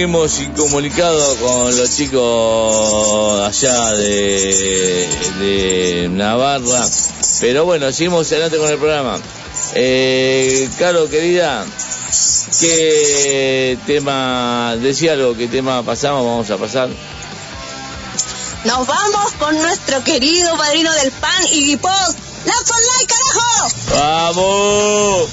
Seguimos incomunicados con los chicos allá de, de Navarra. Pero bueno, seguimos adelante con el programa. Eh, Caro, querida, ¿qué tema, decía algo, qué tema pasamos, vamos a pasar? Nos vamos con nuestro querido padrino del pan, Iggy Pop. ¡La Online, carajo! ¡Vamos!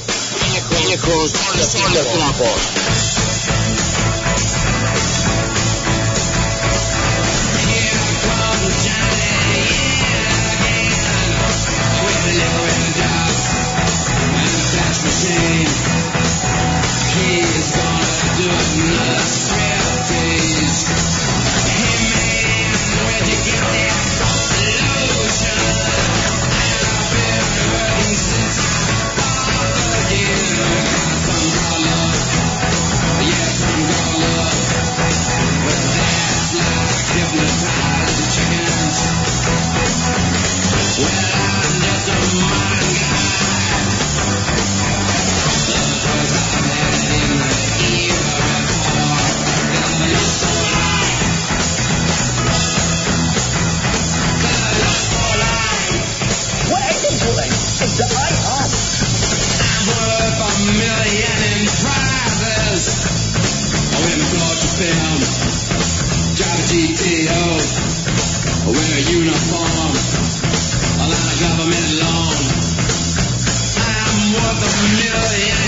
Viejos, viejos son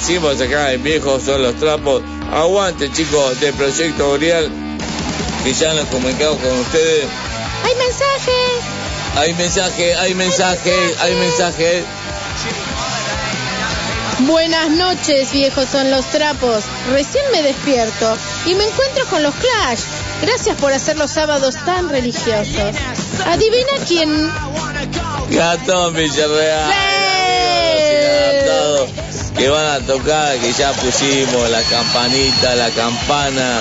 seguimos acá en Viejos son los trapos. Aguante, chicos, del Proyecto Boreal, que ya nos comunicamos con ustedes. ¡Hay mensaje! Hay mensaje, hay mensaje, hay mensaje. Buenas noches, viejos son los trapos. Recién me despierto y me encuentro con los Clash. Gracias por hacer los sábados tan religiosos. Adivina quién. Gatón Villarreal. Que van a tocar, que ya pusimos la campanita, la campana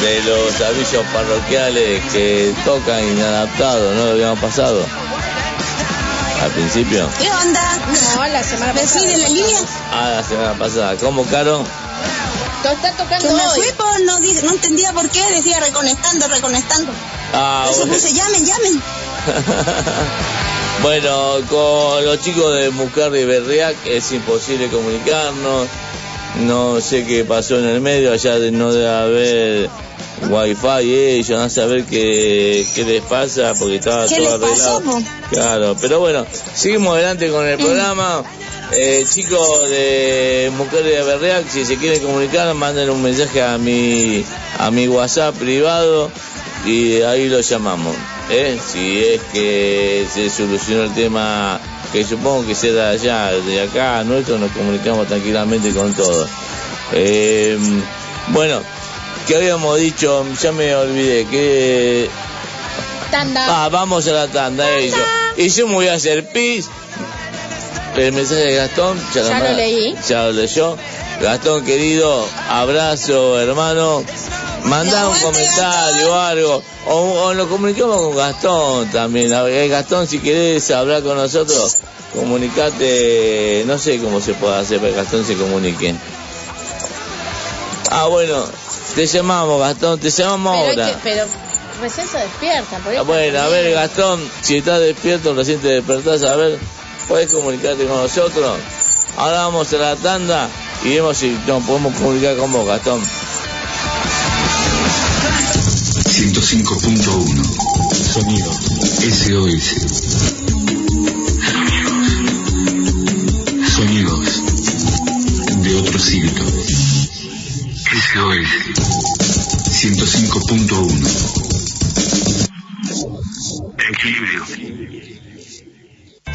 de los avisos parroquiales que tocan inadaptados, ¿no lo habíamos pasado? Al principio. ¿Qué onda? No, la semana ¿Me pasada. de la línea? Ah, la semana pasada. ¿Cómo, Caro? Está tocando Que me hoy. fui, pues no, no entendía por qué, decía reconectando, reconectando. Ah, Entonces bueno. puse llamen, llamen. Bueno, con los chicos de Muscarri y Berriac es imposible comunicarnos. No sé qué pasó en el medio, allá de- no debe haber wifi ellos, no saber qué, qué les pasa porque estaba ¿Qué todo les pasó, arreglado. po? Claro, pero bueno, seguimos adelante con el programa. Eh, chicos de Mujeres de Berreac, si se quieren comunicar, manden un mensaje a mi, a mi WhatsApp privado y ahí lo llamamos. ¿Eh? Si es que se solucionó el tema, que supongo que será allá, de acá, nuestro, nos comunicamos tranquilamente con todos. Eh, bueno, ¿qué habíamos dicho? Ya me olvidé, que... Tanda. Ah, vamos a la tanda, ellos. Y yo me voy a hacer pis. El mensaje de Gastón, ya, Ya lo leí. Ya lo leyó. Gastón, querido, abrazo, hermano. Manda un comentario o algo. O, o nos comunicamos con Gastón también. A ver, Gastón, si querés hablar con nosotros, comunicate. No sé cómo se puede hacer para que Gastón se comunique. Ah, bueno, te llamamos, Gastón, te llamamos Pero, ahora. que- pero recién se despierta. por Ah, eso Bueno, a ver, Gastón, si estás despierto, recién te despertás, a ver, ¿puedes comunicarte con nosotros? Ahora vamos a la tanda y vemos si nos podemos comunicar con vos, Gastón. 105.1 Sonido. SOS Sonidos de otro siglo. SOS 105.1 Equilibrio.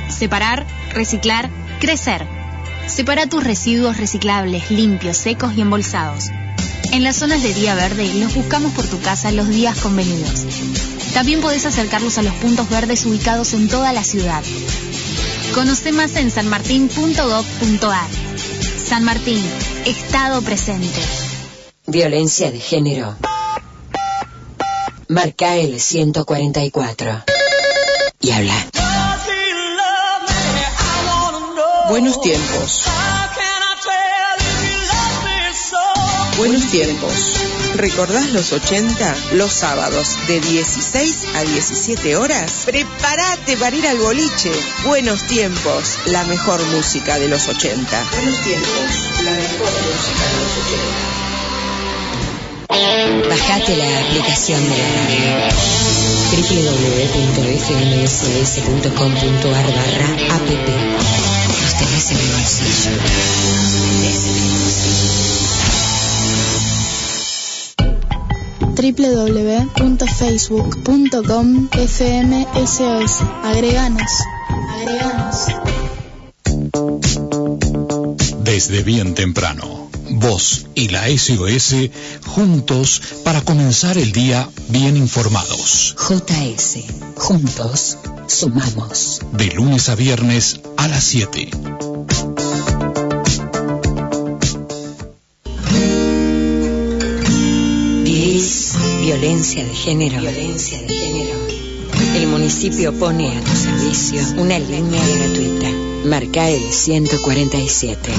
Separar, reciclar, crecer. Separa tus residuos reciclables, limpios, secos y embolsados. En las zonas de día verde los buscamos por tu casa los días convenidos. También podés acercarlos a los puntos verdes ubicados en toda la ciudad. Conoce más en sanmartin.gov.ar. San Martín, Estado presente. Violencia de género. Marca el 144. Y habla. Buenos tiempos. Buenos tiempos. ¿Recordás los 80? Los sábados de 16 a 17 horas. Prepárate para ir al boliche. Buenos tiempos. La mejor música de los 80. Buenos tiempos. La mejor música de los 80. Bajate la aplicación de la radio www.fmss.com.ar barra app Los tenés en el bolsillo. Tenés en el bolsillo. www.facebook.com FMSOS. Agreganos. Agreganos. Desde bien temprano, vos y la SOS juntos para comenzar el día bien informados. JS. Juntos sumamos. De lunes a viernes a las 7. Violencia de género? Violencia de género. El municipio pone a tu servicio una línea gratuita. Marca el 147.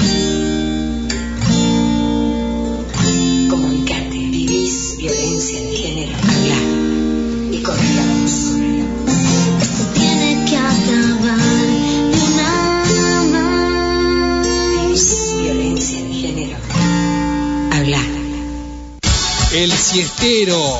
Comunicate. ¿Vivís violencia de género? Habla y la voz. Tiene que acabar ¿Vivís violencia de género? Habla. El siestero,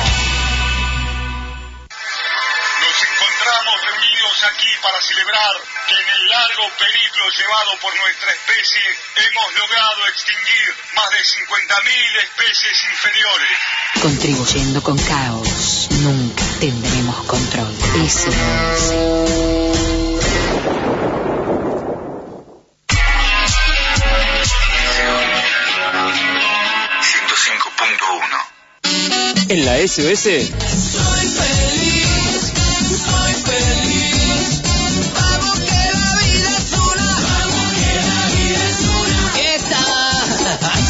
Periplo llevado por nuestra especie hemos logrado extinguir más de 50.000 especies inferiores. Contribuyendo con caos, nunca tendremos control. Eso En la SOS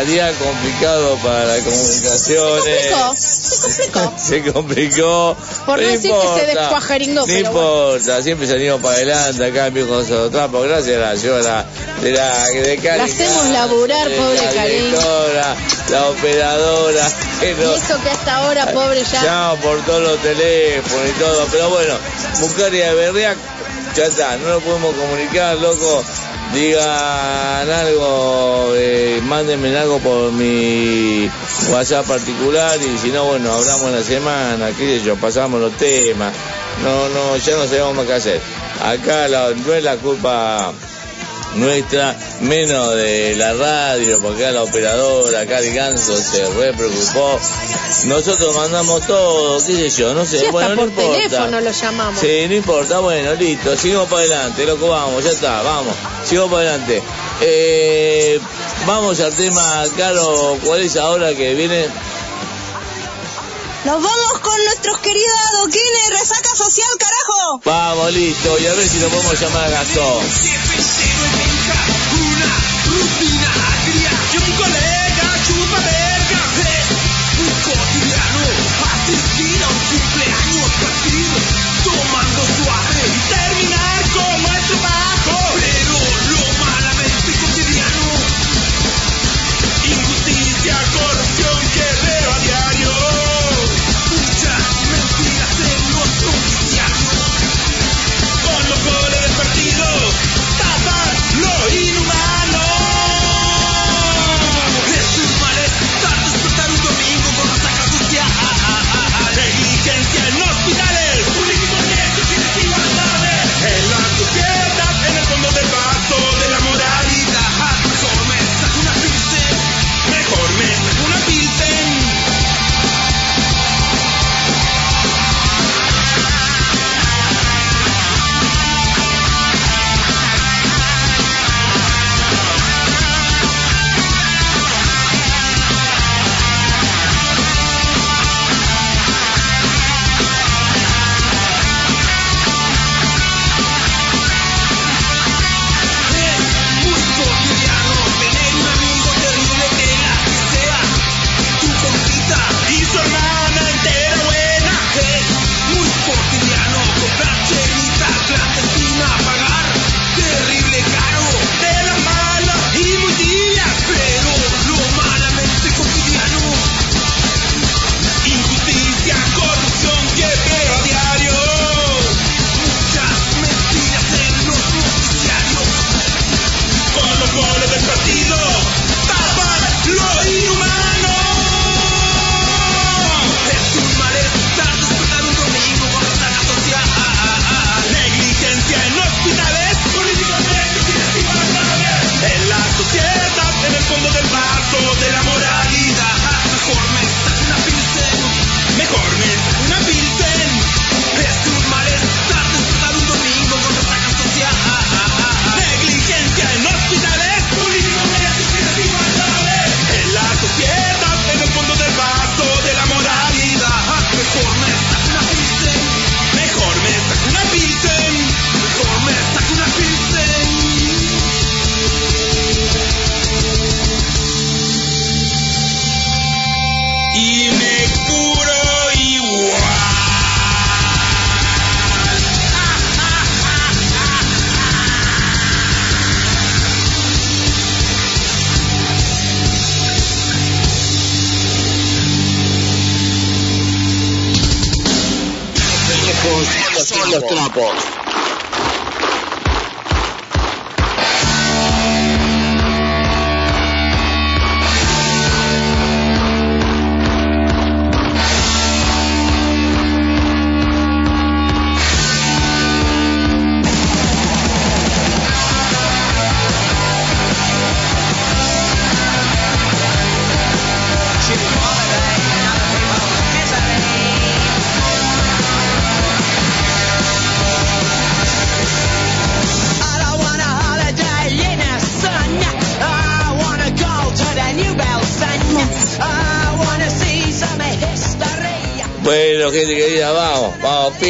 Día complicado para las comunicaciones. complicó, se complicó. Se complicó. Por no No decir que se importa. descuajeringó, No pero bueno. importa, siempre salimos para adelante acá en Viejo Gonzalo Trapo, gracias a la señora de la de Cari La hacemos laburar, de pobre la Karin. directora, la operadora, que Y no- eso que hasta ahora, pobre ya. Llamo por todos los teléfonos y todo, pero bueno, Bucaria de Berriac, ya está, no lo podemos comunicar, loco. Digan algo, eh, mándenme algo por mi WhatsApp particular y si no, bueno, hablamos la semana, qué sé yo, pasamos los temas. No, no, ya no sabemos más qué hacer. Acá no es la culpa nuestra, menos de la radio, porque acá la operadora, Cari Ganso, se re preocupó. Nosotros mandamos todo, qué sé yo, no sé, Sí, hasta bueno, no por importa. teléfono lo llamamos. Sí, no importa, bueno, listo, seguimos para adelante, loco, vamos, ya está, vamos, sigamos para adelante. Eh, vamos al tema, Caro, ¿cuál es ahora que viene? Nos vamos con nuestros queridos adoquines, resaca social, carajo. Vamos, listo, y a ver si lo podemos llamar a Gastón.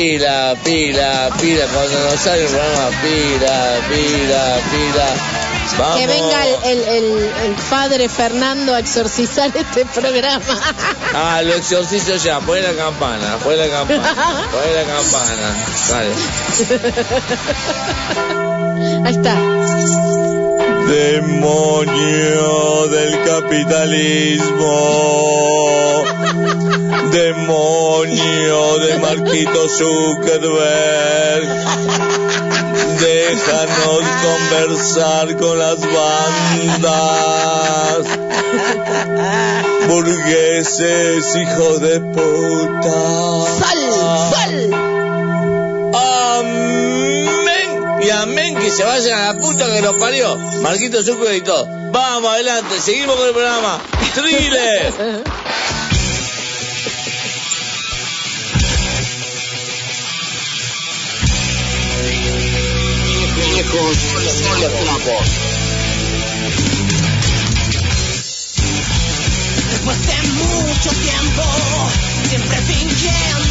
Pila, pila, pila, cuando nos sale un programa, pila, pila, pila. Vamos. Que venga el, el- el- el padre Fernando a exorcizar este programa. Ah, lo exorcizo ya. Pon la campana, pon la campana, pon la campana. Dale. Ahí está. Demonio del capitalismo. Demonio de Marquito Zuckerberg. Déjanos conversar con las bandas. Burgueses, hijos de puta. ¡Sal! ¡Sal! Amén y amén que se vayan a la puta que los parió. Marquito Zuckerberg y todo. Vamos adelante, seguimos con el programa. Thriller. Viejos, trapos. Después de mucho tiempo, siempre fingiendo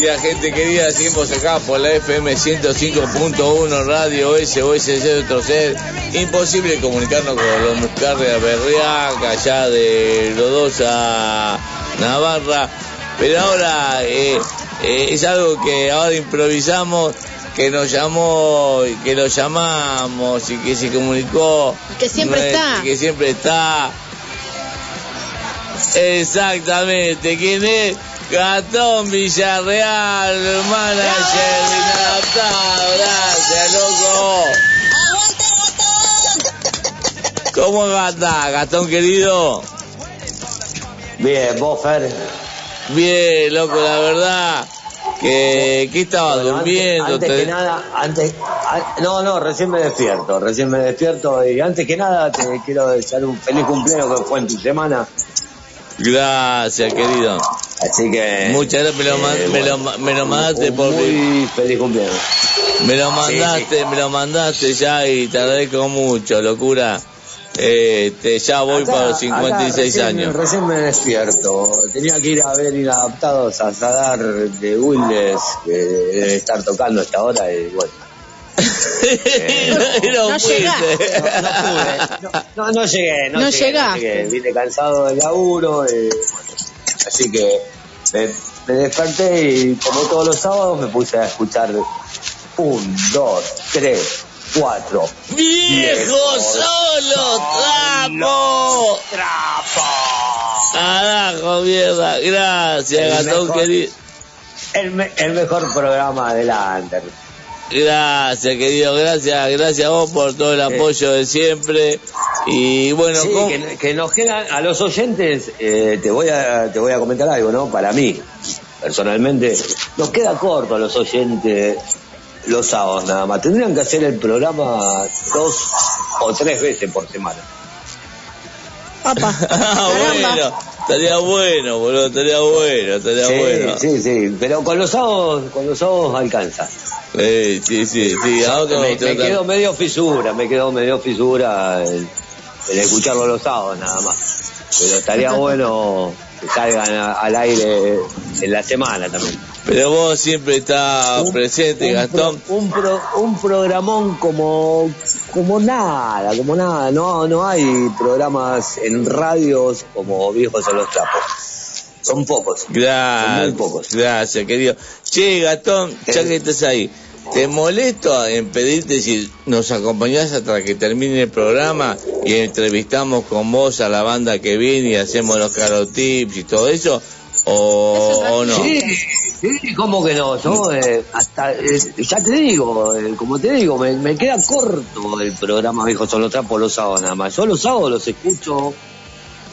Gracias, gente querida. Seguimos acá por la FM 105.1 Radio SOS de Trocer. Imposible comunicarnos con los Muscar de Berriaca, allá de Lodosa, Navarra. Pero ahora eh, eh, es algo que ahora improvisamos, que nos llamó, que lo llamamos y que se comunicó. Que siempre está. Que siempre está. Exactamente, ¿quién es? Gastón Villarreal, manager inadaptado, gracias, loco. ¿Cómo anda, Gastón querido? Bien, vos, Fer. Bien, loco, la verdad que, que estaba Bueno, antes- durmiendo. Antes, te- que nada, antes, a- no, no, recién me despierto, recién me despierto y antes que nada te quiero desear un feliz cumpleaños que fue en tu semana. Gracias, querido. Así que. Muchas gracias, me lo, ma- eh, me lo, me lo mandaste por Muy feliz cumpleaños. Me lo Sí, mandaste, me lo mandaste ya y te agradezco mucho, locura. Este, ya voy Acá- para los acá 56 recién- años. Recién me despierto. Tenía que ir a ver inadaptados a Sadar de Wildes, que debe estar tocando a esta hora y bueno. no, No. No, no llegué, no, No llegué, llegaste. llegué. Vine cansado del laburo, y, bueno, así que me, me desperté y como todos los sábados me puse a escuchar un, dos, tres, cuatro. ¡Viejo solo, trapo! Carajo, mierda. Gracias, El gatón mejor. querido. El, me- el mejor programa de la Under. Gracias, querido. Gracias, gracias a vos por todo el apoyo de siempre. Y bueno, Sí, ¿cómo- que, que nos quedan a los oyentes, eh, te voy a te voy a comentar algo, ¿no? Para mí, personalmente, nos queda corto a los oyentes los sábados nada más. Tendrían que hacer el programa dos o tres veces por semana. Ah, bueno, estaría bueno, boludo, estaría bueno, estaría sí, bueno. sí, sí, pero con los sábados, con los sábados alcanza. Eh, sí, sí, sí, ahora me, me quedo medio fisura, me quedo medio fisura en, en escucharlo los sábados nada más. Pero estaría bueno que salgan a- al aire en la semana también. Pero vos siempre estás presente, Gastón. un, pro- un programón como como nada, como nada. No no hay programas en radios como viejos a los trapos. Son pocos. Gracias, Son muy pocos. gracias, querido. Che, Gastón, ya que estás ahí, ¿te molesto en pedirte si nos acompañás hasta que termine el programa y entrevistamos con vos a la banda que viene y hacemos los carotips y todo eso? ¿O, o no? Sí, sí, ¿cómo que no? Yo, eh, hasta, eh, ya te digo, eh, como te digo, me, me queda corto el programa Viejos son los trapos los sábados nada más. Yo los sábados los escucho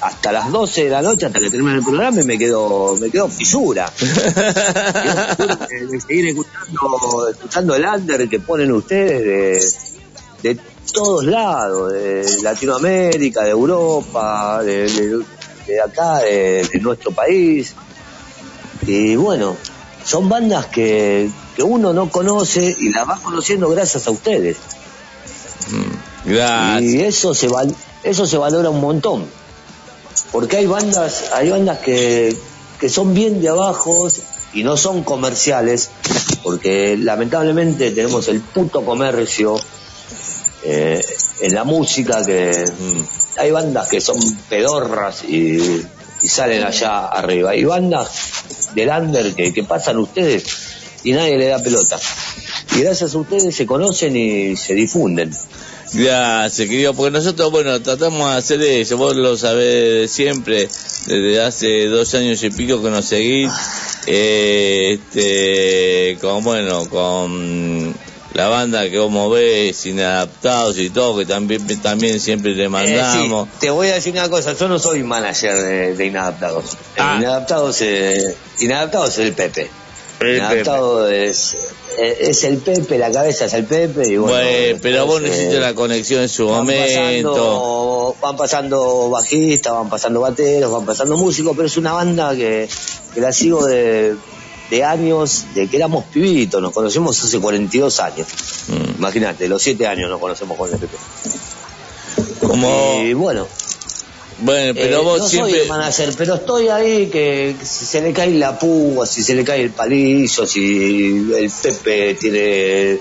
hasta las 12 de la noche, hasta que termine el programa y me quedo, me quedo fisura. De, seguir escuchando, escuchando el under que ponen ustedes de, de todos lados, de Latinoamérica, de Europa, de, de- de acá, de nuestro país. Y bueno, son bandas que, que uno no conoce y las va conociendo gracias a ustedes. Gracias. Y eso se val- eso se valora un montón. Porque hay bandas, hay bandas que, que son bien de abajo y no son comerciales, porque lamentablemente tenemos el puto comercio eh, en la música que mm, hay bandas que son pedorras y, y salen allá arriba. Y bandas del under que, que pasan ustedes y nadie le da pelota. Y gracias a ustedes se conocen y se difunden. Gracias, querido, porque nosotros, bueno, tratamos de hacer eso, vos lo sabés de siempre, desde hace dos años y pico que nos seguís, eh, este, con, bueno, con la banda que vos ves, inadaptados y todo, que también, también siempre le Eh, sí, mandamos. te voy a decir una cosa, yo no soy manager de, de Inadaptados. Ah. Inadaptados, eh, Inadaptados es el Pepe. El Inadaptado es, eh, es el Pepe, la cabeza es el Pepe y bueno. Bueno, pero vos después, necesitas eh, la conexión en su van momento. pasando, van pasando bajistas, van pasando bateros, van pasando músicos, pero es una banda que, que la sigo de, de años, de que éramos pibitos, nos conocemos hace 42 años. Mm. Imagínate, los 7 años nos conocemos con el Pepe. Como, Y bueno, bueno, pero eh, vos no siempre... soy el manager, pero estoy ahí que si se le cae la púa, si se le cae el palillo, si el Pepe tiene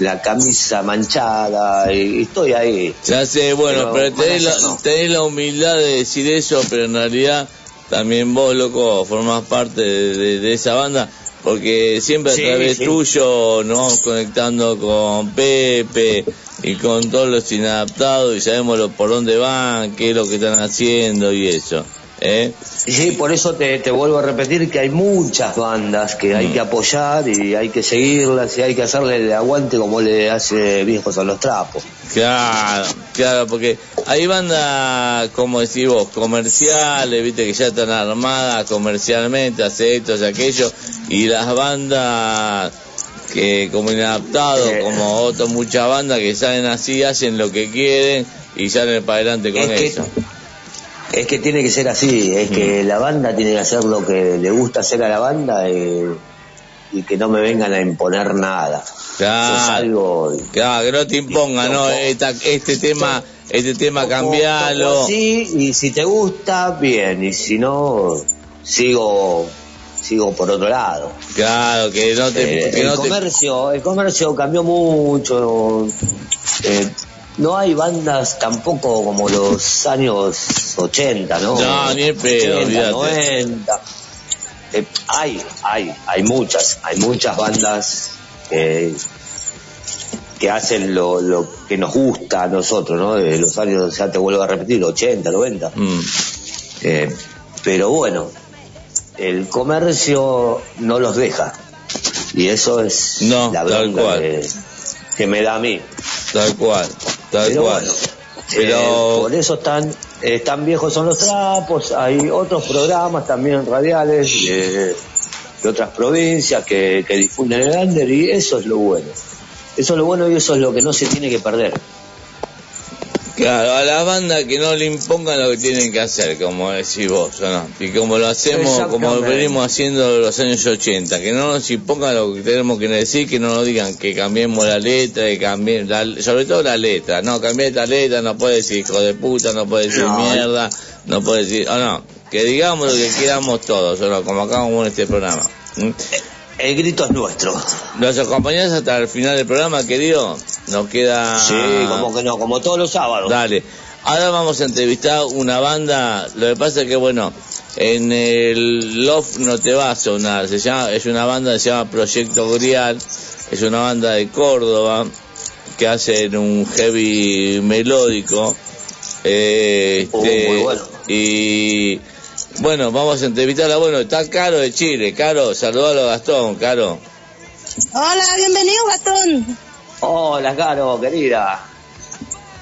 la camisa manchada, y estoy ahí. Ya sé, bueno, pero, Pero tenés, la, no. tenés la humildad de decir eso, pero en realidad también vos, loco, formás parte de, esa banda, porque siempre a Sí, través sí. tuyo nos vamos conectando con Pepe y con todos los inadaptados y sabemos lo, por dónde van, qué es lo que están haciendo y eso. ¿Eh? Sí, por eso te, te vuelvo a repetir que hay muchas bandas que Mm. hay que apoyar y hay que seguirlas y hay que hacerle el aguante como le hace Viejos a los Trapos. Claro, claro, porque hay bandas, como decís vos, comerciales, viste, que ya están armadas comercialmente, hace esto, hace aquello, y las bandas que como inadaptados, Eh. como otras muchas bandas que salen así, hacen lo que quieren y salen para adelante con Es que- eso. Es que tiene que ser así, es que la banda tiene que hacer lo que le gusta hacer a la banda y, y que no me vengan a imponer nada. Claro, claro, que no te impongan, ¿no? Esta- este tema, este tema toco cambialo. así y si te gusta, bien, y si no, sigo sigo por otro lado. Claro, que no te, Eh, que el no te comercio, el comercio cambió mucho. eh, no hay bandas tampoco como los años 80, ¿no? No, ni en pedo, 80, olvídate. 90. Eh, hay, hay, hay muchas, hay muchas bandas que, que hacen lo, lo que nos gusta a nosotros, ¿no? De los años, ya te vuelvo a repetir, 80, 90. Mm. Eh, pero bueno, el comercio no los deja. Y eso es No, la bronca que, que me da a mí. Tal cual, tal Pero cual. bueno, Pero- eh, por eso están, están viejos son los trapos. Hay otros programas también radiales de, de otras provincias que, que difunden el under y eso es lo bueno. Eso es lo bueno y eso es lo que no se tiene que perder. Claro, a la banda que no le impongan lo que tienen que hacer, como decís vos, ¿o no? Y como lo hacemos, como Exactamente. venimos haciendo en los años 80, que no nos impongan lo que tenemos que decir, que no nos digan que cambiemos la letra, que cambien, la- sobre todo la letra, no, cambié esta letra, no puede decir hijo de puta, no puede decir No. mierda, no puede decir, o no, que digamos lo que queramos todos, ¿o no? Como acabamos en este programa. ¿Mm? El grito es nuestro. ¿Nos acompañás hasta el final del programa, querido? Nos queda... Sí, como que no, como todos los sábados. Dale. Ahora vamos a entrevistar una banda. Lo que pasa es que, bueno, en el Love no te va a sonar. Se llama, es una banda que se llama Proyecto Grial. Es una banda de Córdoba que hacen un heavy melódico. Eh, Oh, este, muy bueno. Y bueno, vamos a entrevistarla. Bueno, está Caro de Chile. Caro, saludalo a Gastón, Caro. Hola, bienvenido, Gastón. Hola, Caro, querida.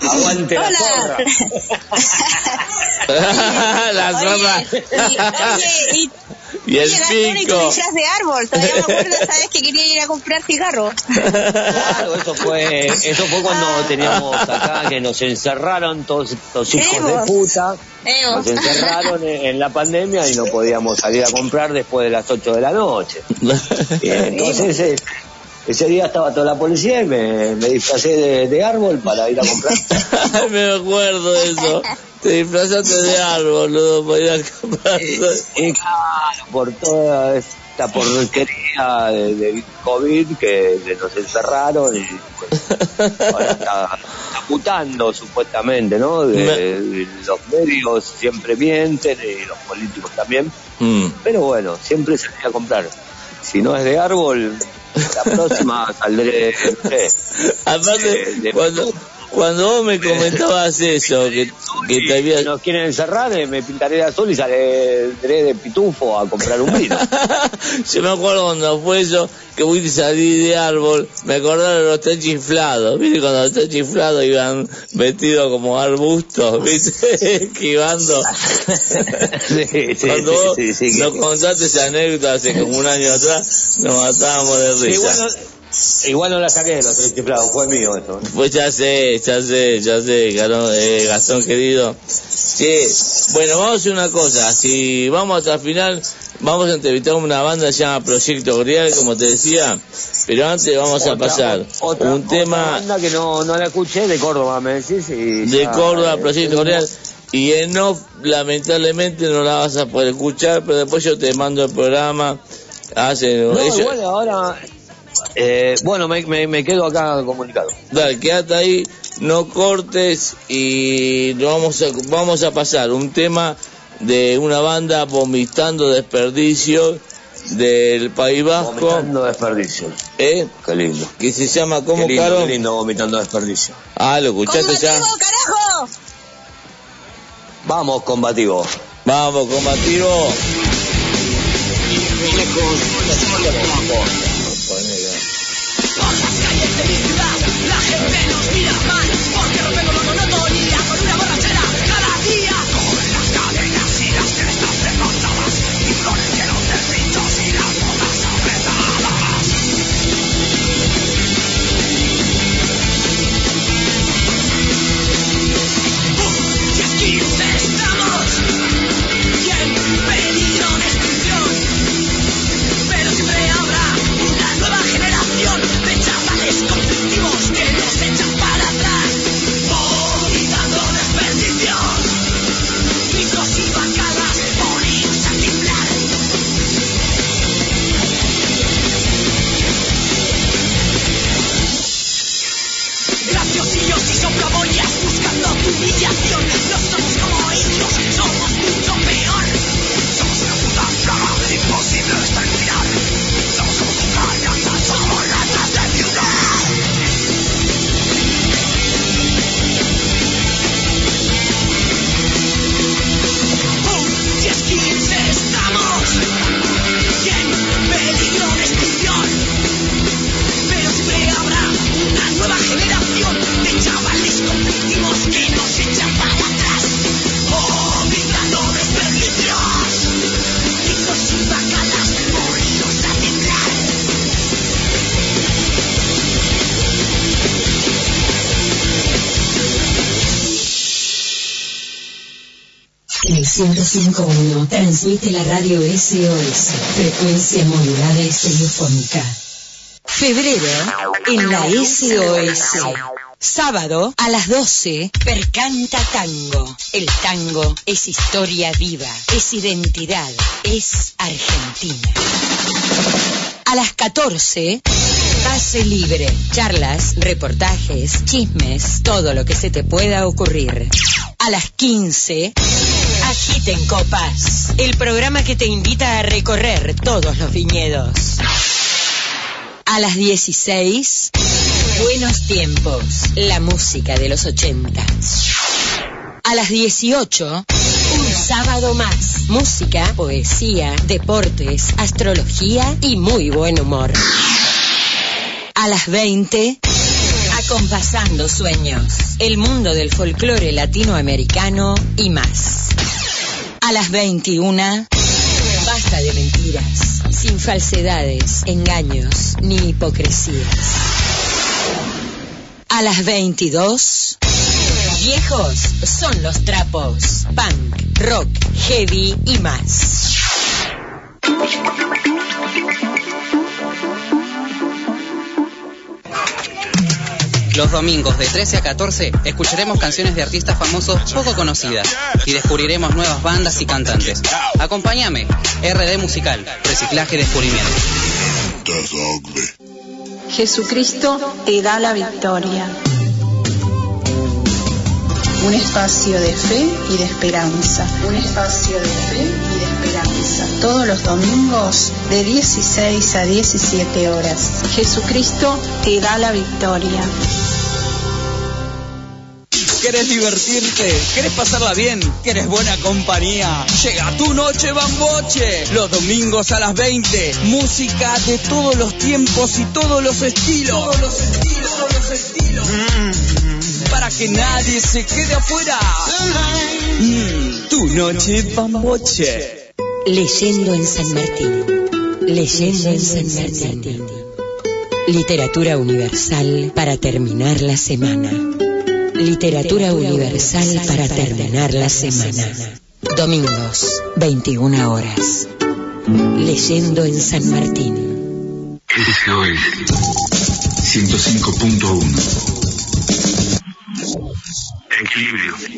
Aguante la Hola. zorra. la zorra. Y, Y el Gastón, y tu pico. disfraz de árbol. Todavía me acuerdo esa vez que quería ir a comprar cigarros. Claro, eso fue, eso fue cuando teníamos acá que nos encerraron todos estos hijos de Evo. puta. Evo. Nos encerraron en, en la pandemia y no podíamos salir a comprar después de las 8 de la noche. Y entonces eh, ese día estaba toda la policía y me, me disfracé de, de árbol para ir a comprar. Me acuerdo de eso. Te disfrazaste de árbol, boludo, para ir a comprar. Y claro, por toda esta porquería de- COVID que que nos encerraron y pues, ahora está, está mutando supuestamente, ¿no? De- Me- de los medios siempre mienten y los políticos también, Mm. pero bueno, siempre salí a comprar. Si no es de árbol, la próxima saldré, no sé, de- de- cuando, cuando vos me comentabas eso, que, que te había... Si nos quieren encerrar, eh, me pintaré de azul y saldré de pitufo a comprar un vino. Yo me acuerdo cuando fue eso, que fui a salir de árbol, me acordaron los tres chiflados, ¿viste? Cuando los tres chiflados iban vestidos como arbustos, ¿viste? Esquivando. sí, sí, Cuando vos sí, nos contaste esa anécdota hace como un año atrás, nos matábamos de risa. Igual no la saqué de los tres chiflados, fue mío eso. Pues ya sé, ya sé, ya sé, Gastón, eh, Gastón querido. Sí, bueno, vamos a hacer una cosa, si vamos hasta el final, vamos a entrevistar a una banda que se llama Proyecto Grial, como te decía, pero antes vamos a pasar otra- un tema banda que no, no la escuché, de Córdoba, me decís. Y de ya, Córdoba, eh, Proyecto Grial, y en off, lamentablemente no la vas a poder escuchar, pero después yo te mando el programa, hacen, No, ellos- igual ahora. Eh, bueno, me, me, me quedo acá comunicado. Dale, quédate ahí, no cortes y vamos a, vamos a pasar un tema de una banda vomitando desperdicio del País Vasco, Vomitando desperdicio. ¿eh? Qué lindo. que se llama ¿Cómo qué lindo, Caro? qué lindo vomitando desperdicio. Ah, lo escuchaste ya. carajo! Vamos, combativo. Vamos, combativo. La gente nos transmite la radio SOS, frecuencia modulada y telefónica. Febrero en la SOS. Sábado a las 12, Percanta Tango. El tango es historia viva, es identidad, es Argentina. A las 14, Pase Libre. Charlas, reportajes, chismes, todo lo que se te pueda ocurrir. A las 15, Agiten Copas. El programa que te invita a recorrer todos los viñedos. A las 16, Buenos Tiempos. La música de los 80. A las 18, un sábado más. Música, poesía, deportes, astrología y muy buen humor. A las 20, acompasando sueños. El mundo del folclore latinoamericano y más. A las 21, basta de mentiras, sin falsedades, engaños ni hipocresías. A las 22, viejos son los trapos, punk, rock, heavy y más. Los domingos de 13 a 14 escucharemos canciones de artistas famosos poco conocidas y descubriremos nuevas bandas y cantantes. Acompáñame, RD Musical, Reciclaje y Descubrimiento. Jesucristo te da la victoria. Un espacio de fe y de esperanza. Un espacio de fe y. Todos los domingos de 16 a 17 horas. Jesucristo te da la victoria. ¿Querés divertirte? ¿Querés pasarla bien? ¿Querés buena compañía? Llega tu noche bamboche. Los domingos a las 20. Música de todos los tiempos y todos los estilos. Todos los estilos, todos los estilos. Mm, para que nadie se quede afuera. Mm, tu noche bamboche. Leyendo en San Martín. Leyendo en San Martín. Literatura universal para terminar la semana. Literatura universal para terminar la semana. Domingos, 21 horas. Leyendo en San Martín. SOS 105.1 Equilibrio.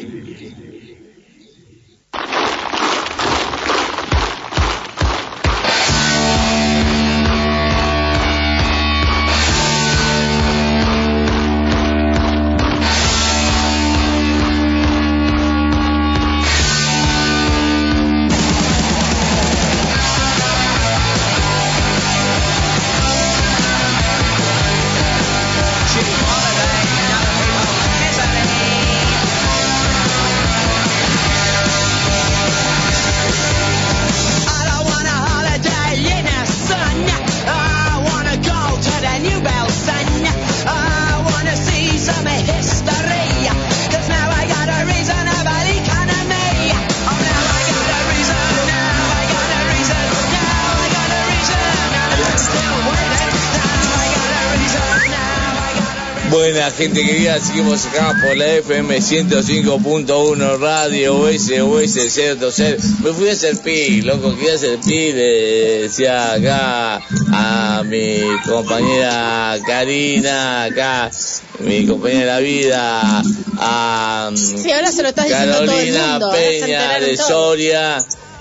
Gente querida, seguimos acá por la FM 105.1 Radio OS 020. Me fui a hacer pi, loco, quería hacer pi, le decía acá a mi compañera Karina, acá mi compañera de la vida, a Sí, ahora se lo estás diciendo a todo el Carolina mundo. Peña de. Soria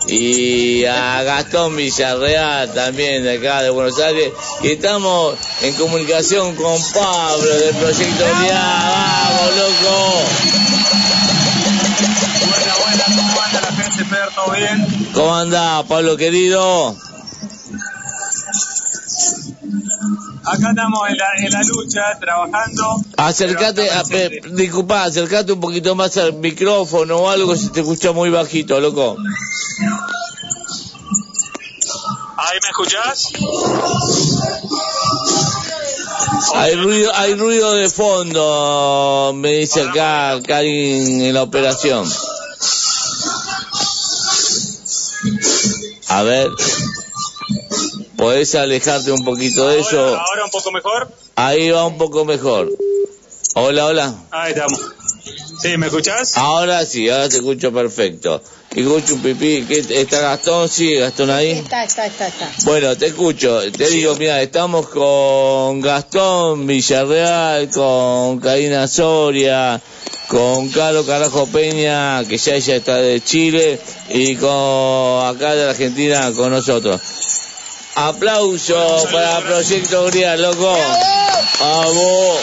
y a Gastón Villarreal también de acá de Buenos Aires y estamos en comunicación con Pablo del proyecto Unidad. vamos loco Buena, buena, ¿cómo anda la gente, Fer? ¿Todo bien? ¿cómo andás Pablo querido? Acá estamos en la, en la lucha, trabajando. Acércate, a, pe- disculpa, acércate un poquito más al micrófono o algo si te escucha muy bajito, loco. ¿Ahí me escuchás? Hay ruido, hay ruido de fondo, me dice acá Karin en la operación. A ver, ¿podés alejarte un poquito de eso? Ahora, ahora un poco mejor. Ahí va un poco mejor. Hola, hola. Ahí estamos. ¿Sí, me escuchás? Ahora sí, ahora te escucho perfecto. Y pipí. ¿Qué, ¿Está Gastón? Sí, Gastón ahí. Está, está, está, está. Bueno, te escucho. Te digo, mira, estamos con Gastón Villarreal, con Karina Soria, con Carlos Carajo Peña, que ya ella está de Chile, y con acá de la Argentina con nosotros. Aplauso para Proyecto Grial, loco. Vamos.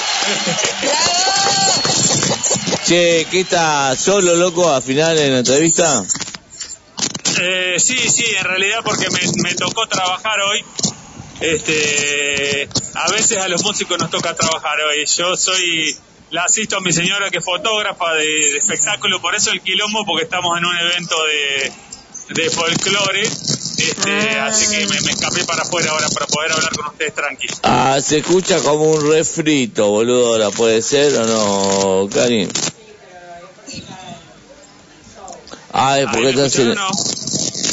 Che, ¿qué está solo, loco, al final en la entrevista? Eh, sí, sí, en realidad porque me, me tocó trabajar hoy. Este, a veces a los músicos nos toca trabajar hoy. Yo soy, la asisto a mi señora que es fotógrafa de, de espectáculo, por eso el quilombo, porque estamos en un evento de, de folclore. Este, así que me, me escapé para afuera ahora para poder hablar con ustedes tranquilos. Ah, se escucha como un refrito, boludo, ¿la puede ser o no, Karin? Ay, ¿por qué estás en-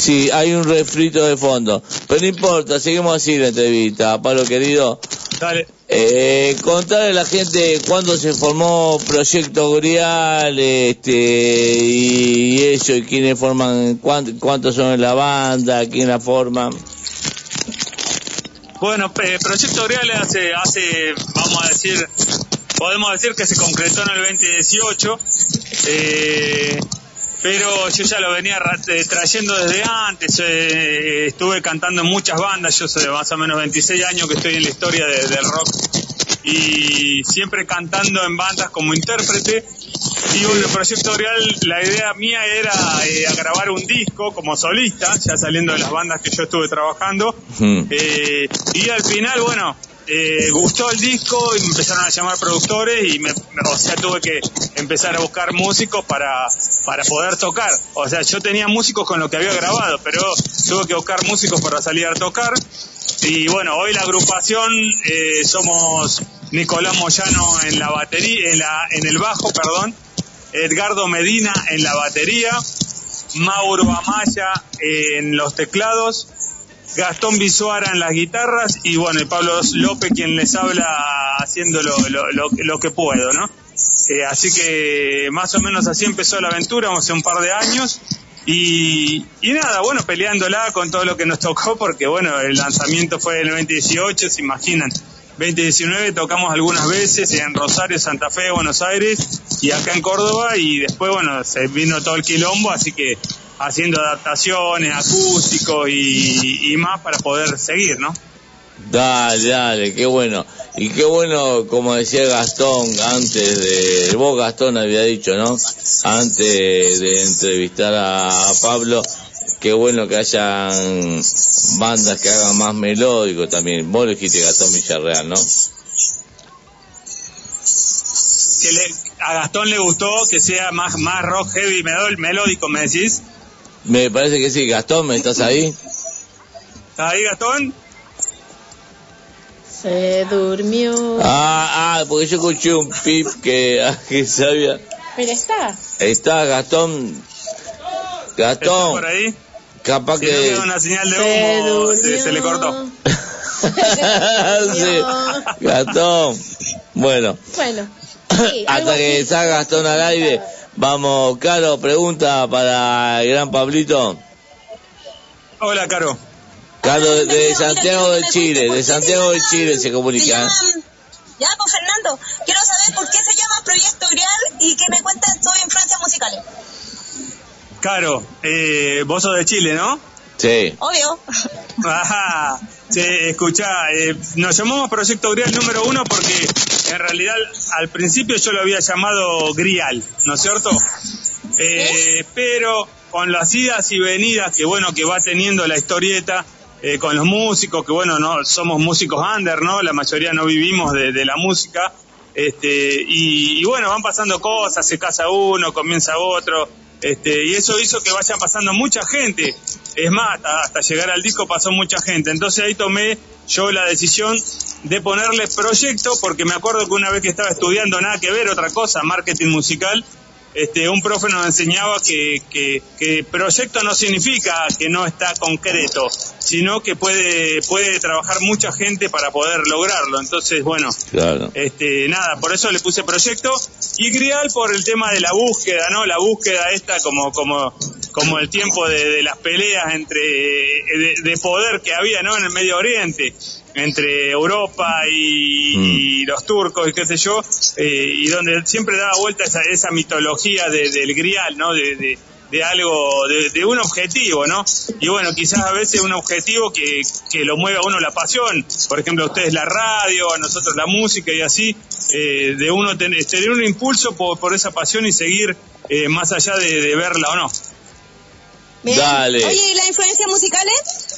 Sí, hay un refrito de fondo. Pero no importa, seguimos así la entrevista. Pablo querido, Dale. eh, contarle a la gente cuándo se formó Proyecto Grial, este, y, y eso, y quiénes forman, cuán- cuántos son en la banda, quién la forman. Bueno, eh, Proyecto Grial hace, hace, vamos a decir, podemos decir que se concretó en el 2018, eh, pero yo ya lo venía eh, trayendo desde antes, eh, estuve cantando en muchas bandas, yo soy de más o menos 26 años que estoy en la historia de- del rock y siempre cantando en bandas como intérprete. Y bueno, el Proyecto Real, la idea mía era eh, a grabar un disco como solista, ya saliendo de las bandas que yo estuve trabajando. Eh, y al final, bueno, eh, gustó el disco y me empezaron a llamar productores y me, o sea, tuve que empezar a buscar músicos para, para poder tocar. O sea, yo tenía músicos con lo que había grabado, pero tuve que buscar músicos para salir a tocar. Y bueno, hoy la agrupación eh, somos Nicolás Moyano en la batería, en, la, en el bajo, perdón, Edgardo Medina en la batería, Mauro Amaya en los teclados, Gastón Bisuara en las guitarras y bueno, y Pablo López quien les habla haciendo lo, lo- lo- lo que puedo, ¿no? Eh, así que más o menos así empezó la aventura, hace un par de años. Y, y nada, bueno, peleándola con todo lo que nos tocó, porque bueno, el lanzamiento fue en el 2018, se imaginan. 2019 tocamos algunas veces en Rosario, Santa Fe, Buenos Aires y acá en Córdoba y después, bueno, se vino todo el quilombo, así que haciendo adaptaciones, acústicos y, y más para poder seguir, ¿no? Dale, dale, qué bueno. Y qué bueno, como decía Gastón antes de... Vos Gastón había dicho, ¿no? Antes de entrevistar a Pablo, qué bueno que hayan bandas que hagan más melódico también. Vos lo dijiste Gastón Villarreal, ¿no? Que le- a Gastón le gustó que sea más, más rock heavy melódico, ¿me decís? Me parece que sí. Gastón, ¿me estás ahí? ¿Estás ahí, Gastón? Se durmió. Ah, ah, porque yo escuché un pip que, ah, que sabía. Pero está. Está Gastón. Gastón. por ahí? Capaz Si no que... queda una señal de humo, se, se le cortó. Sí, Gastón. Bueno, Bueno. Sí, hasta que salga Gastón al aire, vamos, Caro, pregunta para el gran Pablito. Hola, Caro. Caro de, de Santiago de Chile, de Santiago de Chile se comunica. Ya, pues Fernando, quiero saber por qué se llama Proyecto Grial y que me cuentes tus influencias musicales. Caro, eh, vos sos de Chile, ¿no? Sí. Obvio. Ajá. Sí, escuchá, eh, nos llamamos Proyecto Grial número uno porque en realidad al principio yo lo había llamado Grial, ¿no es cierto? Eh, pero con las idas y venidas que bueno que va teniendo la historieta, eh, con los músicos, que bueno, no somos músicos under, ¿no? La mayoría no vivimos de, de la música. Este, y, y bueno, van pasando cosas, se casa uno, comienza otro, este, y eso hizo que vayan pasando mucha gente. Es más, hasta, hasta llegar al disco pasó mucha gente. Entonces ahí tomé yo la decisión de ponerle proyecto, porque me acuerdo que una vez que estaba estudiando nada que ver, otra cosa, marketing musical, este, un profe nos enseñaba que, que, que proyecto no significa que no está concreto, sino que puede, puede trabajar mucha gente para poder lograrlo. Entonces, bueno, Claro. este, nada, por eso le puse proyecto y Grial por el tema de la búsqueda, ¿no? La búsqueda esta como, como, como el tiempo de, de las peleas entre, de, de poder que había, ¿no? En el Medio Oriente, entre Europa y, y los turcos y qué sé yo, eh, y donde siempre daba vuelta esa, esa mitología de- del Grial, ¿no? De, de, de algo, de, de un objetivo, ¿no? Y bueno, quizás a veces un objetivo que, que lo mueve a uno la pasión, por ejemplo, a ustedes la radio, a nosotros la música y así, eh, de uno tener, tener un impulso por, por esa pasión y seguir eh, más allá de, de verla o no. Bien. Dale. Oye, ¿y las influencias musicales?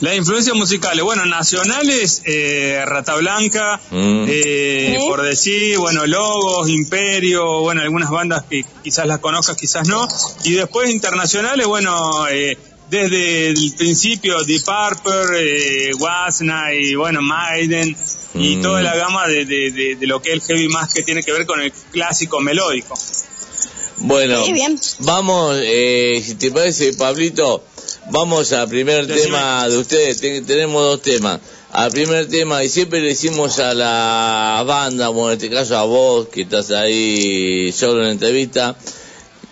Las influencias musicales, bueno, nacionales, eh, Rata Blanca, Mm. eh, ¿Sí? por decir, bueno, Logos, Imperio, bueno, algunas bandas que quizás las conozcas, quizás no. Y después internacionales, bueno, eh, desde el principio, Deep Purple, eh, Wasna y bueno, Maiden, y Mm. toda la gama de, de, de, de lo que es el heavy más que tiene que ver con el clásico melódico. Bueno, Sí, bien. vamos, eh, si te parece, Pablito, vamos al primer Decime. tema de ustedes. Te- tenemos dos temas. Al primer tema, y siempre le decimos a la banda, bueno, en este caso a vos, que estás ahí solo en la entrevista,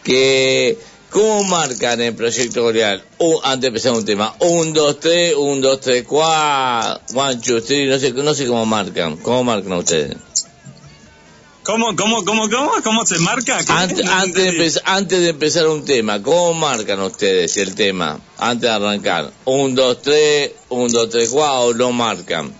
que ¿cómo marcan el proyecto Coreal? Un- antes de empezar un tema, un, dos, tres, un, dos, tres, cuatro, one, two, three, no sé, no sé cómo marcan, ¿cómo marcan ustedes? ¿Cómo, cómo, cómo, cómo? ¿Cómo se marca? Antes, antes, de empezar, antes de empezar un tema, ¿cómo marcan ustedes el tema? Antes de arrancar. Un, dos, tres, un, dos, tres, cuatro, lo marcan.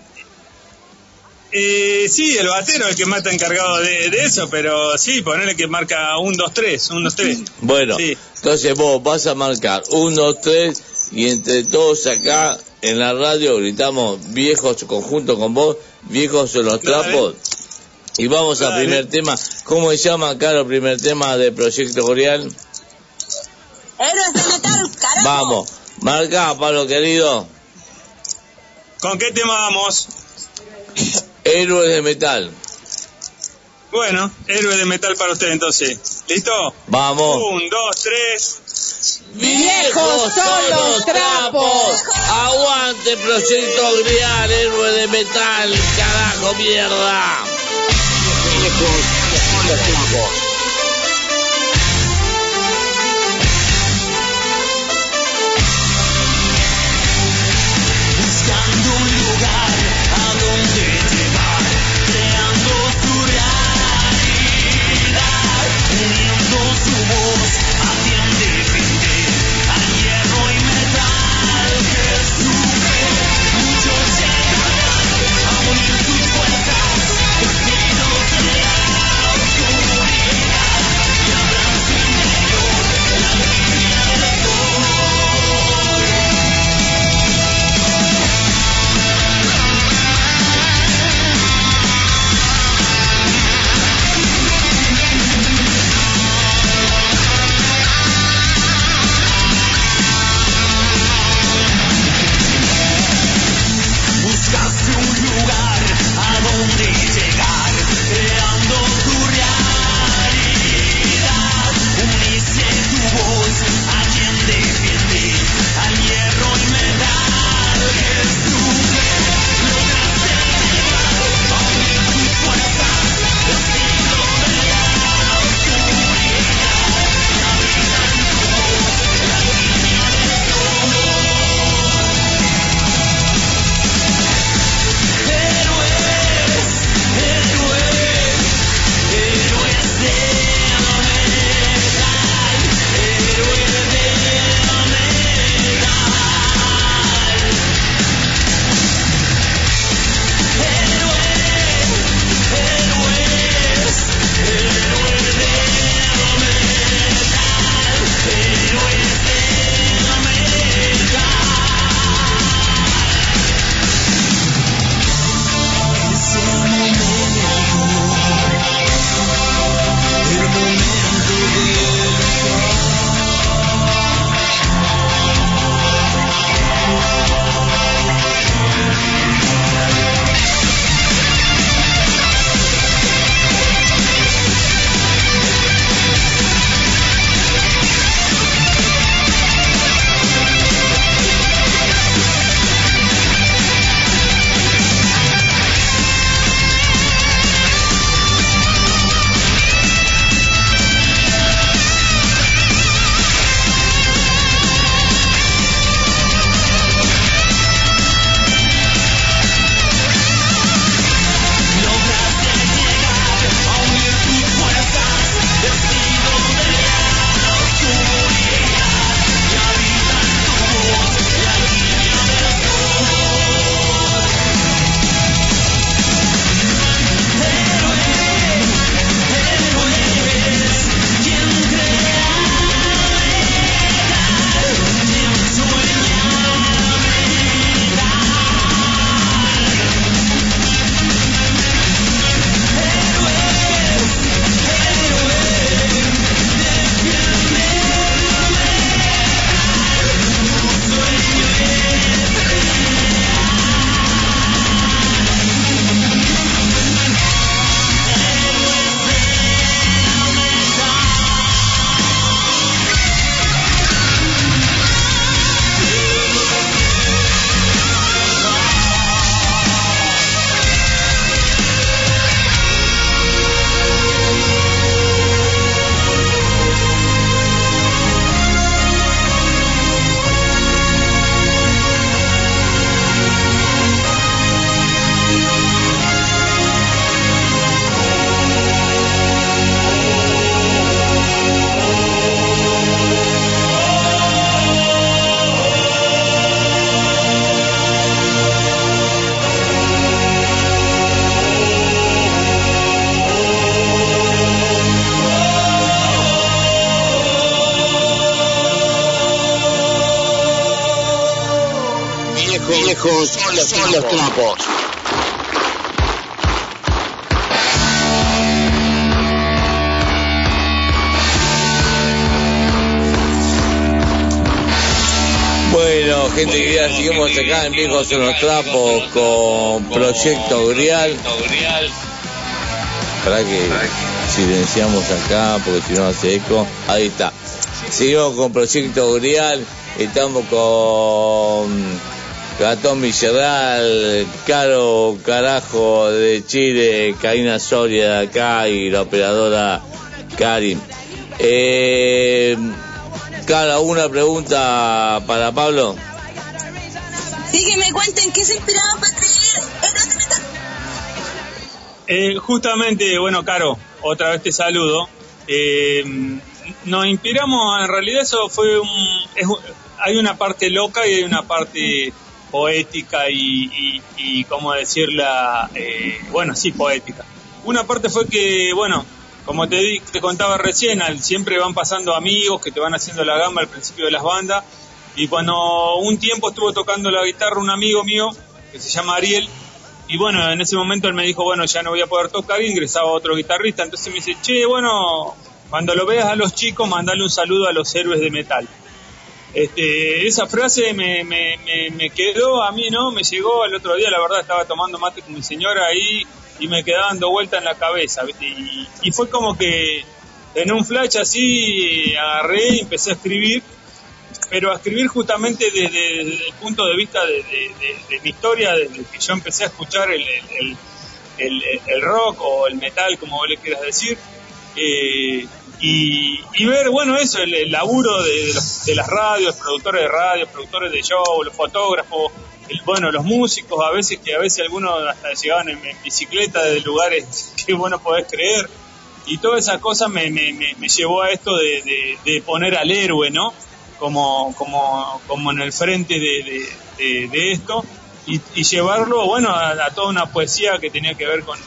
Eh, sí, el batero es el que más está encargado de, de eso, pero sí, ponerle que marca un, dos, tres, un, dos, tres. Bueno, Sí. entonces vos vas a marcar un, dos, tres, y entre todos acá en la radio gritamos viejos conjunto con vos, viejos son los trapos. Y vamos al primer tema. ¿Cómo se llama, Caro, el primer tema de Proyecto Coreal? Héroes de metal, carajo. Vamos, marca, Pablo querido. ¿Con qué tema vamos? Héroes de metal. Bueno, héroe de metal para usted entonces. ¿Listo? Vamos. Un, dos, tres. ¡Viejos son los trapos! ¡Aguante Proyecto Grial, héroe de metal! ¡Carajo, mierda! Viejos son los trapos. Acá en los Trapos con Proyecto Grial. Para que silenciamos acá porque si no hace eco. Ahí está. Seguimos con Proyecto Grial. Estamos con Gatón Villarreal, Caro Carajo de Chile, Karina Soria de acá y la operadora Karin. Eh, Cara, una pregunta para Pablo. Eh, justamente, bueno, Caro, otra vez te saludo. Eh, nos inspiramos, en realidad eso fue un, hay una parte loca y hay una parte poética y, y, cómo decirla, eh, bueno, sí, poética. Una parte fue que, bueno, como te, te contaba recién, al- siempre van pasando amigos que te van haciendo la gamba al principio de las bandas. Y cuando un tiempo estuvo tocando la guitarra un amigo mío, que se llama Ariel, y bueno, en ese momento él me dijo, bueno, ya no voy a poder tocar, ingresaba otro guitarrista. Entonces me dice, che, bueno, cuando lo veas a los chicos, mandale un saludo a los héroes de metal. Este, esa frase me, me, me, me quedó a mí, ¿no? Me llegó el otro día, la verdad, estaba tomando mate con mi señora ahí y me quedaba dando vuelta en la cabeza, ¿viste? Y, y fue como que en un flash así agarré y empecé a escribir, pero a escribir justamente desde, el punto de vista de, de- mi historia, desde que yo empecé a escuchar el, el, el, rock o el metal, como vos le quieras decir, eh, y, y ver, bueno, eso, el, laburo de, de las radios, productores de radio, productores de show, los fotógrafos, el- bueno, los músicos, a veces que a veces algunos hasta llegaban en, en bicicleta de lugares que vos no podés creer, y todas esas cosas me, me, me, me llevó a esto de, de poner al héroe, ¿no? Como, como, como en el frente de, de, de- de esto y, y llevarlo, bueno, a, a toda una poesía que tenía que ver con,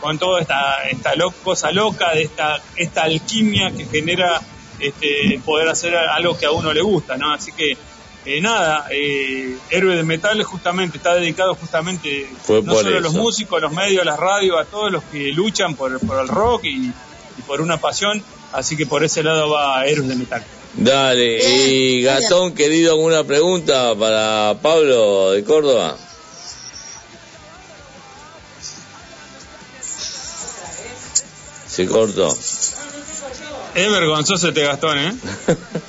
con toda esta, esta lo- cosa loca, de esta, esta alquimia que genera este, poder hacer algo que a uno le gusta, ¿no? Así que, eh, nada, eh, Héroe de Metal justamente está dedicado justamente Fue no solo a los músicos, a los medios, a las radios, a todos los que luchan por, por el rock y, y por una pasión, así que por ese lado va Héroes de Metal. Dale, y Gatón, querido, ¿alguna pregunta para Pablo de Córdoba? Se cortó. Es vergonzoso este Gastón, ¿eh?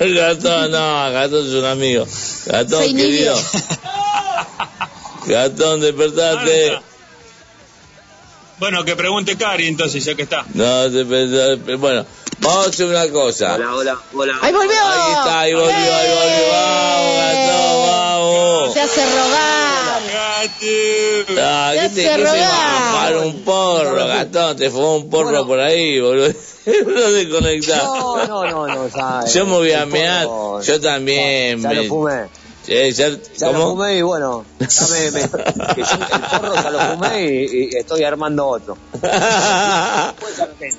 Gatón, no, Gatón es un amigo. Gatón, Soy querido. Gatón, despertate. Bueno, que pregunte Cari entonces, ya que está. No. Bueno, vamos a hacer una cosa. Hola, hola, hola. ¡Ahí volvió! Ahí está, ahí volvió, ahí volvió. Vamos, Gatón, vamos. Se hace rogar. Ah, ¿qué te se rogaron. va? Fumar un porro, Gatón, te fumó un porro por ahí, boludo. No desconectás. No, no, no, no, ya. Yo me voy a mear, yo también. Ya me- lo fumé. Eh, ya- Ya lo fumé y bueno, ya me, me- que yo el porro ya lo fumé y, y estoy armando otro.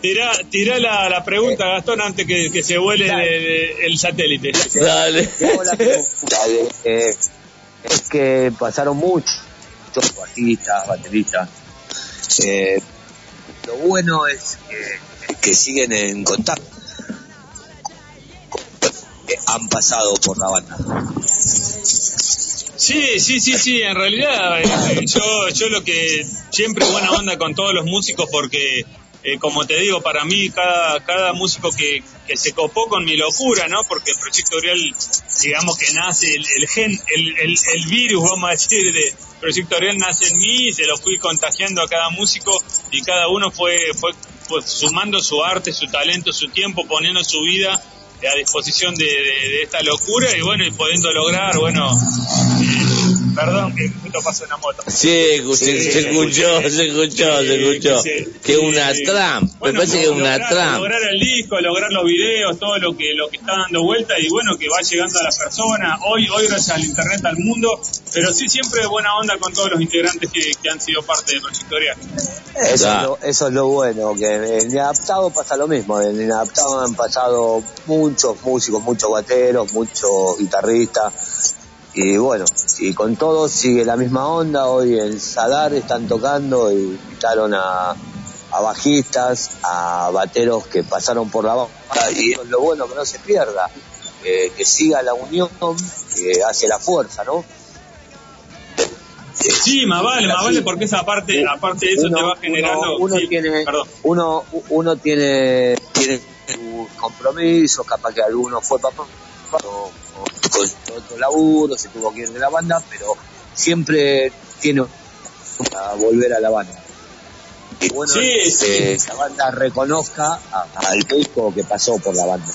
Tirá, tirá la, la pregunta, Gastón, antes que, que se vuele de- de- el satélite. Dale. Dale, eh, es que pasaron muchos, muchos artistas, bateristas. Eh, lo bueno es que, que siguen en contacto. Han pasado por la banda. Sí, sí, sí, sí, en realidad eh, yo, yo lo que siempre buena onda con todos los músicos porque, eh, como te digo, para mí cada, cada músico que, que se copó con mi locura, ¿no? Porque el Proyecto Oriol, digamos que nace, el, el gen, el, el, el virus, vamos a decir, de Proyecto Oriol nace en mí y se lo fui contagiando a cada músico y cada uno fue, fue sumando su arte, su talento, su tiempo, poniendo su vida a disposición de, de- esta locura y bueno, y pudiendo lograr, bueno, eh, perdón que justo pasó una moto. Sí, se, se escuchó, se escuchó, se escuchó. Que una tramp, me Bueno, parece que es una lograr, tramp. lograr el disco, lograr los videos, todo lo que lo que está dando vuelta y bueno, que va llegando a la persona, hoy hoy gracias al internet al mundo, pero sí siempre buena onda con todos los integrantes que, que han sido parte de Proyecto. Eso, es lo, eso es lo bueno, que en Inadaptado pasa lo mismo. En Inadaptado han pasado muchos músicos, muchos bateros, muchos guitarristas. Y bueno, y con todo sigue la misma onda, hoy en Sadar están tocando y invitaron a, a bajistas, a bateros que pasaron por la banda y lo bueno que no se pierda, que, que siga la unión que hace la fuerza, ¿no? Sí, más vale, más vale, porque esa parte, aparte de eso te va generando. uno sí, tiene perdón. uno uno tiene tiene sus compromisos capaz que alguno fue papá con otro laburo se tuvo que ir de la banda pero siempre tiene a volver a la banda y bueno Sí, que sí. esa banda reconozca al público que pasó por la banda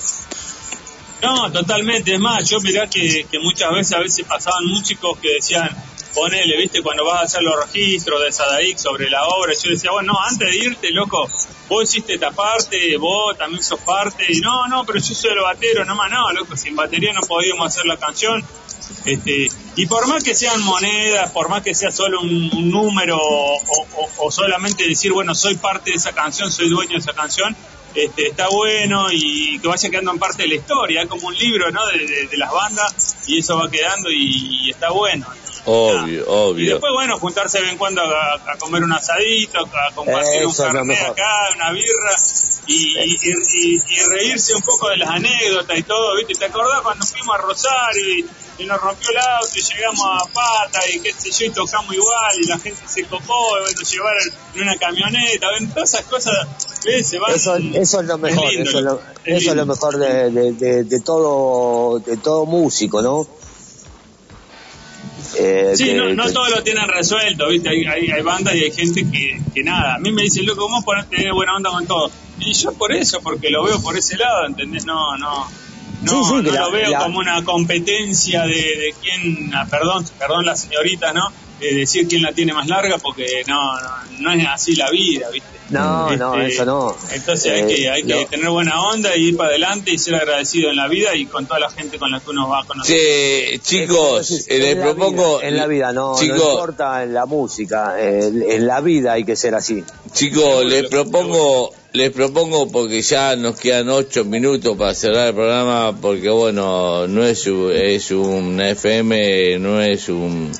No, totalmente. Es más, yo mirá que, que muchas veces, a veces pasaban músicos que decían, ponele, viste, cuando vas a hacer los registros de Sadaic sobre la obra, yo decía, bueno, no, antes de irte, loco, vos hiciste esta parte, vos también sos parte, y no, no, pero yo soy el batero, no más, no, loco, sin batería no podíamos hacer la canción. Este, y por más que sean monedas, por más que sea solo un, número o, solamente decir, bueno, soy parte de esa canción, soy dueño de esa canción, este, está bueno y que vaya quedando en parte de la historia, como un libro ¿no? de las bandas y eso va quedando y, y está bueno. Obvio, Y obvio. después, bueno, juntarse de vez en cuando a, a comer un asadito, a compartir un Eso es lo carnet acá, una birra y, y, y- y reírse un poco de las anécdotas y todo, ¿viste? ¿Te acordás cuando fuimos a Rosario y, y nos rompió el auto y llegamos a Pata y qué sé yo y tocamos igual y la gente se copó y bueno, nos llevaron en una camioneta, ¿ven? Todas esas cosas, ¿ves? Se van... eso, eso es lo mejor lindo, eso, es lo, es eso es lo mejor de, de, de, de todo de todo músico no Eh, Sí, que- no, no que- todos lo tienen resuelto, ¿viste? Hay, hay, hay bandas y hay gente que, que nada. A mí me dicen, loco, ¿cómo podés tener buena onda con todo? Y yo por eso, porque lo veo por ese lado, ¿entendés? No, no. No, Sí, sí, que no la- lo veo la- como una competencia de, de quién, ah, perdón, perdón la señorita, ¿no? De decir quién la tiene más larga, porque no, no, no es así la vida, ¿viste? No, no, Este, eso no. Entonces hay Eh, que, hay que tener buena onda y ir para adelante y ser agradecido en la vida y con toda la gente con la que uno va a conocer. Che, chicos, eh, les propongo. vida, en la vida, no, no importa en la música, en la vida hay que ser así. Chicos, les propongo, les propongo porque ya nos quedan ocho minutos para cerrar el programa, porque bueno, no es un, es un FM, no es un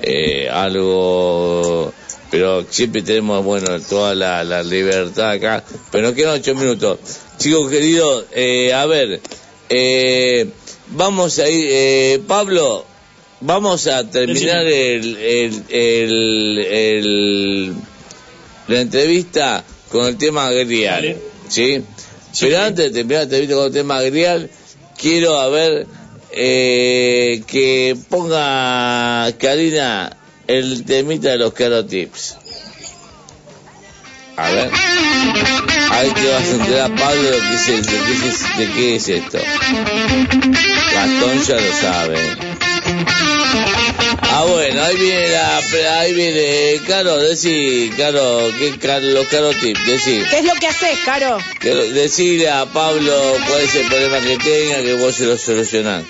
eh, algo, pero siempre tenemos bueno toda la, la libertad acá, pero nos quedan ocho minutos. Chicos queridos, eh, a ver, eh, vamos a ir, eh, Pablo, vamos a terminar el, el, el, el- la entrevista con el tema grial. ¿sí? Pero antes de terminar la entrevista con el tema grial, quiero a ver eh, que ponga Karina el temita de los carotips. A ver. Ahí te vas a enterar, Pablo, de qué es, de qué es, de qué es esto. Gastón ya lo sabe. Ah, bueno, ahí viene la, ahí viene, Caro, decí, Caro, ¿qué, Caro, los Caro tips, decí. ¿Qué es lo que haces, Caro? Que lo- Decirle a Pablo cuál es el problema que tenga, que vos se lo solucionás.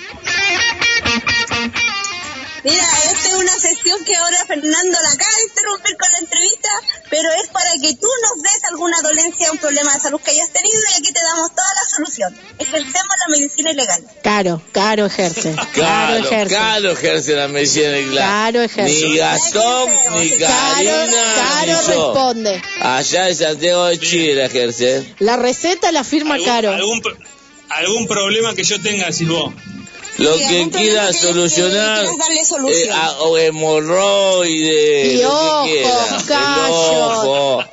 Mira, esta es una sesión que ahora Fernando la acaba de interrumpir con la entrevista, pero es para que tú nos des alguna dolencia o un problema de salud que hayas tenido y aquí te damos toda la solución. Ejercemos la medicina ilegal. Caro, Caro ejerce. Caro Claro, ejerce. Caro ejerce la medicina de Caro ejerce. Ni Gastón, ni Karina, Caro ni yo. responde. Allá en Santiago de Chile ejerce. La receta la firma ¿Algún, Caro. algún, pro- algún problema que yo tenga, vos. Lo que quiera que- solucionar, eh, a- o hemorroides, Y lo ojos, que quiera. El callos, ojo,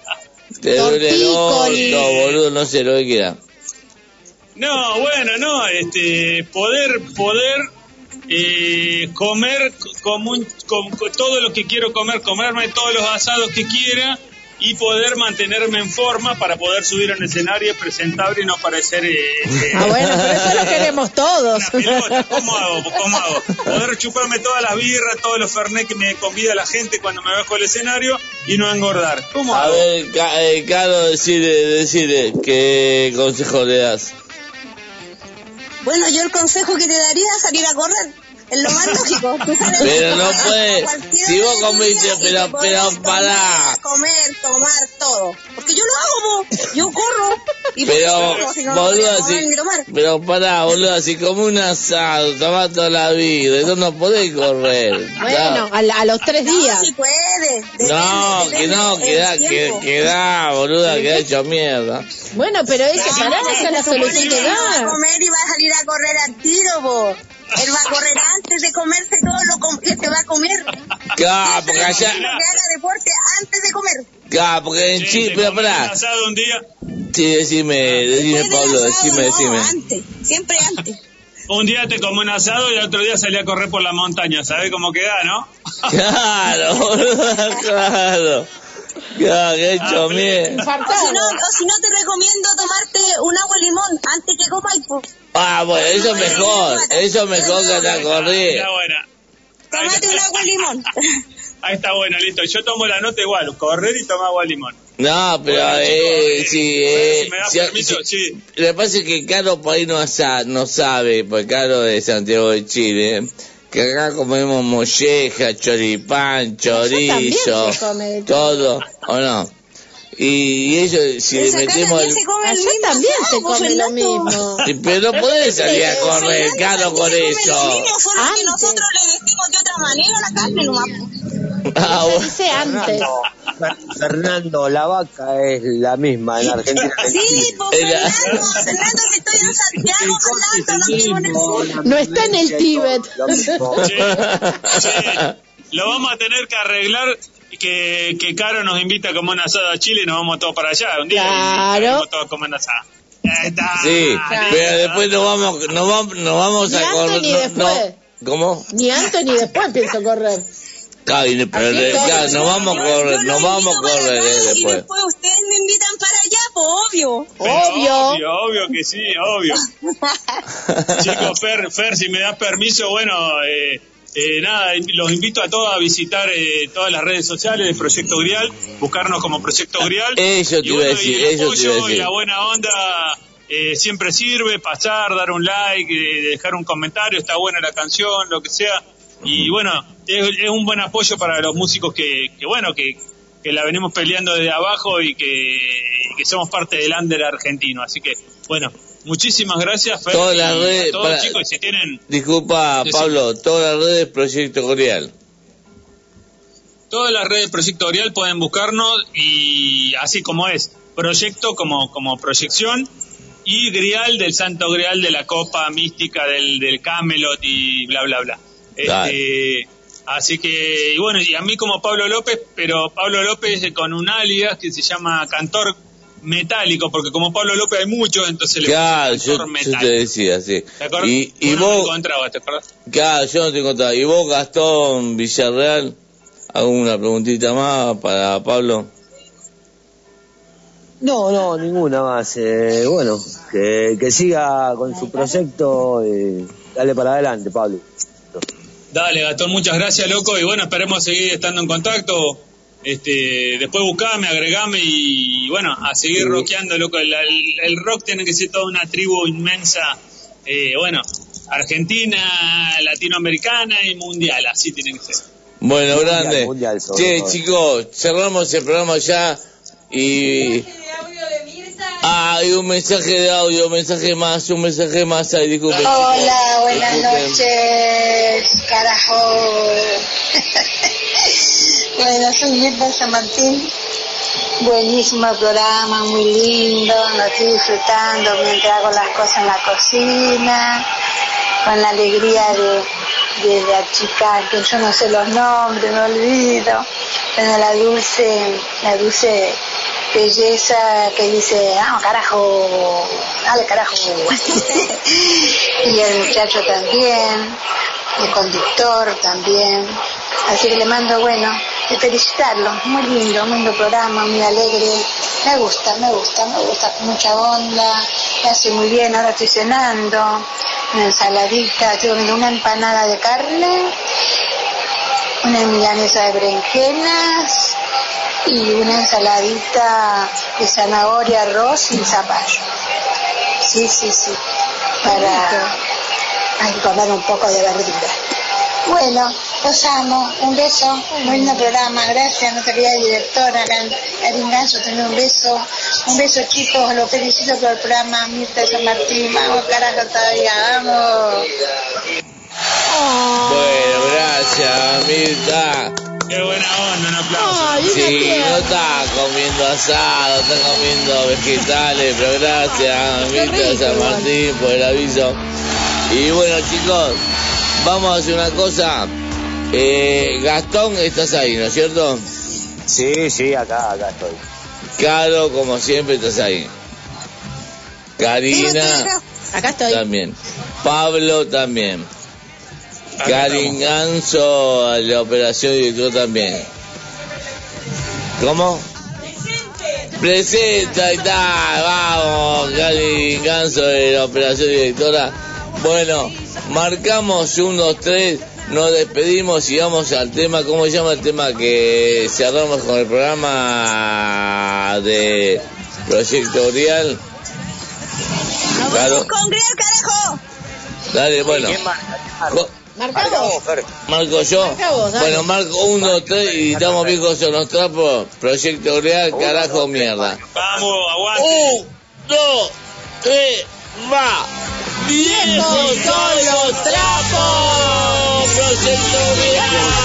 te duele el orto, boludo, no sé, lo que quiera. No, bueno, no, este, poder, poder eh, comer como un- con, con todo lo que quiero comer, comerme todos los asados que quiera y poder mantenerme en forma para poder subir en escenario presentable y no parecer eh, eh, Ah, bueno, pero eso lo queremos todos. ¿Cómo hago? ¿Cómo hago? Poder chuparme todas las birras, todos los fernet que me convida la gente cuando me bajo el escenario y no engordar. ¿Cómo A hago? ver, Ca- eh, Caro, decide, decide, ¿qué consejo le das? Bueno, yo el consejo que te daría es salir a correr. Es lo más lógico. Tú sales Pero no puede. cualquier Si vos hora de tu comiste, vida y pero- pero pará. Comer, tomar, todo. Porque yo lo hago, po. yo corro. ¿Y Pero, no? Si no, boludo, no si, pueden ni tomar. pero pará, boludo, si como un asado, tomás toda la vida, eso no podés correr. Bueno, a, la- a los tres días. Si puede. Depende, No, que depende no, del que da, que, tiempo. que da, boluda, que da hecho mierda. Bueno, pero es que pará, esa es la solución que Él va a da. comer y va a salir a correr al tiro, vos. Él va a correr antes de comerse todo lo que se va a comer. Claro, porque allá, Que haga deporte antes de comer. claro, porque en Chile, pero pará. asado un día, Sí, decime, decime, Pablo, decime, decime. Antes, siempre antes. un día te comí un asado y el otro día salí a correr por la montaña, ¿sabes cómo queda, no? Claro, claro. Claro, que hecho mierda. O si, no, o si no, te recomiendo tomarte un agua de limón antes que comáis. Ah, bueno, eso es mejor, eso es mejor que andar a correr. Está buena. Tómate un agua de limón. Ahí está bueno, listo. Yo tomo la nota igual, correr y tomar agua de limón. No, pero, Bueno, eh, chicos, sí, eh, eh, si me da si- permiso, si- sí. Lo que pasa es que Caro por ahí no, sa- no sabe, porque Caro de Santiago de Chile, que acá comemos molleja, choripán, chorizo, todo, ¿o no? Y, ellos, si le metemos también el... Allá también se come lo mismo. Pero no podés salir a correr, Fernando Caro, con eso. Antes. nosotros le decimos de otra manera la carne nomás. Ah, bueno. dice antes. Fer- Fernando, la vaca es la misma en Argentina. que en Sí, pues Fernando, Fernando, si estoy en Santiago, Fernando, no tengo. No está en el Tíbet. Lo vamos a tener que arreglar que, que Caro nos invita a comer un asado a Chile y nos vamos todos para allá un día Claro. y vamos todos a comer un asado. Está. Sí, Claro. pero después nos vamos, nos vamos, nos vamos Ni a correr. antes ni no- después. no- ¿Cómo? Ni antes ni después pienso correr. Claro, y- pero le- claro, nos vamos a correr, nos vamos a correr eh, Y después. después ustedes me invitan para allá, pues obvio. Pero Obvio. Obvio, obvio que sí, obvio. Chicos, Fer, Fer, si me das permiso, bueno, eh, eh, nada, los invito a todos a visitar eh, todas las redes sociales de Proyecto Grial, buscarnos como Proyecto Grial. Eso te y iba a bueno, decir, y el eso te iba a apoyo y la buena onda eh, siempre sirve, pasar, dar un like, eh, dejar un comentario, está buena la canción, lo que sea. Y bueno, es, es un buen apoyo para los músicos que, que bueno, que, que la venimos peleando desde abajo y que, y que somos parte del under argentino. Así que, bueno, muchísimas gracias, Fer, Todas las redes, todos para- chicos, y si tienen Disculpa. Pablo, todas las redes Proyecto Coreal. todas las redes de Proyecto Orial pueden buscarnos y así como es, proyecto como, como proyección y Grial del Santo Grial de la Copa Mística del, del Camelot y bla bla bla. Este, así que, y bueno, y a mí como Pablo López, pero Pablo López con un alias que se llama Cantor Metálico, porque como Pablo López hay muchos, entonces le Claro, puse yo, yo te decía, sí. ¿Te acuerdas? Y, y Vos no encontrabas, ¿te acuerdas? claro, yo no te. ¿Y vos, Gastón Villarreal? Hago una preguntita más para Pablo. No, no, ninguna más. Eh, bueno, que, que siga con su proyecto y dale para adelante, Pablo. Dale, Gastón, muchas gracias, loco. Y bueno, esperemos seguir estando en contacto. Este, después buscame, agregame y bueno, a seguir Sí. rockeando, loco. El, el- el rock tiene que ser toda una tribu inmensa. Eh, bueno, argentina, latinoamericana y mundial, así tiene que ser. Bueno, Mundial, grande. mundial, sobre che, todo. chicos, cerramos el programa ya y... Ah, y un mensaje de audio, un mensaje más, un mensaje más. Ay, disculpen. Hola, buenas Disculpen. noches, carajo. Bueno, soy Mirta San Martín. Buenísimo programa, muy lindo. Lo estoy disfrutando mientras hago las cosas en la cocina, con la alegría de, de la chica que yo no sé los nombres, me olvido. Bueno, la dulce, la dulce belleza que dice, ah, carajo, dale carajo. y el muchacho también, el conductor también. Así que le mando, bueno, de felicitarlo, muy lindo, muy lindo programa, muy alegre. Me gusta, me gusta, me gusta, mucha onda, me hace muy bien, ahora estoy cenando, una ensaladita, estoy comiendo una empanada de carne, una milanesa de berenjenas y una ensaladita de zanahoria, arroz y zapallo. Sí, sí, sí, para ay, comer un poco de verdura. Bueno, Los amo, un beso, muy lindo programa, gracias nuestra querida directora, Karin Ganso, también un beso, un beso chicos, los felicito por el programa, Mirta de San Martín, vamos carajo todavía, vamos. Bueno, gracias, Mirta. Qué buena onda, un aplauso. Sí, no está comiendo asado, está comiendo vegetales, pero gracias, Mirta de San Martín, por el aviso. Y bueno, chicos, vamos a hacer una cosa. Eh, Gastón, estás ahí, ¿no es cierto? Sí, sí, acá, acá estoy. Caro, como siempre, estás ahí. Karina Acá estoy. también. Pablo también. Karin Ganso, la operación director también. ¿Cómo? Presente, ahí está, vamos, Karin Ganso de la operación directora. Bueno, marcamos un, dos, tres, nos despedimos y vamos al tema, ¿cómo se llama el tema que cerramos con el programa de Proyecto Orial? Claro. ¡Con Grial, carajo! Dale, bueno. Marcamos. Marco yo. Marca vos, dale. bueno, marco uno, dos, tres y estamos viejos en los trapos. Proyecto Real, carajo, mierda. Vamos, aguante. Un, dos, tres, va. Viejos son los trapos. Proyecto Real.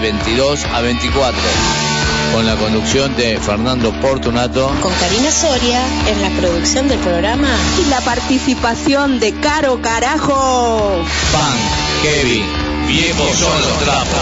De 22 a 24. Con la conducción de Fernando Portunato. Con Karina Soria en la producción del programa. Y la participación de Caro Carajo. Pan, Kevin, viejos son los trapos.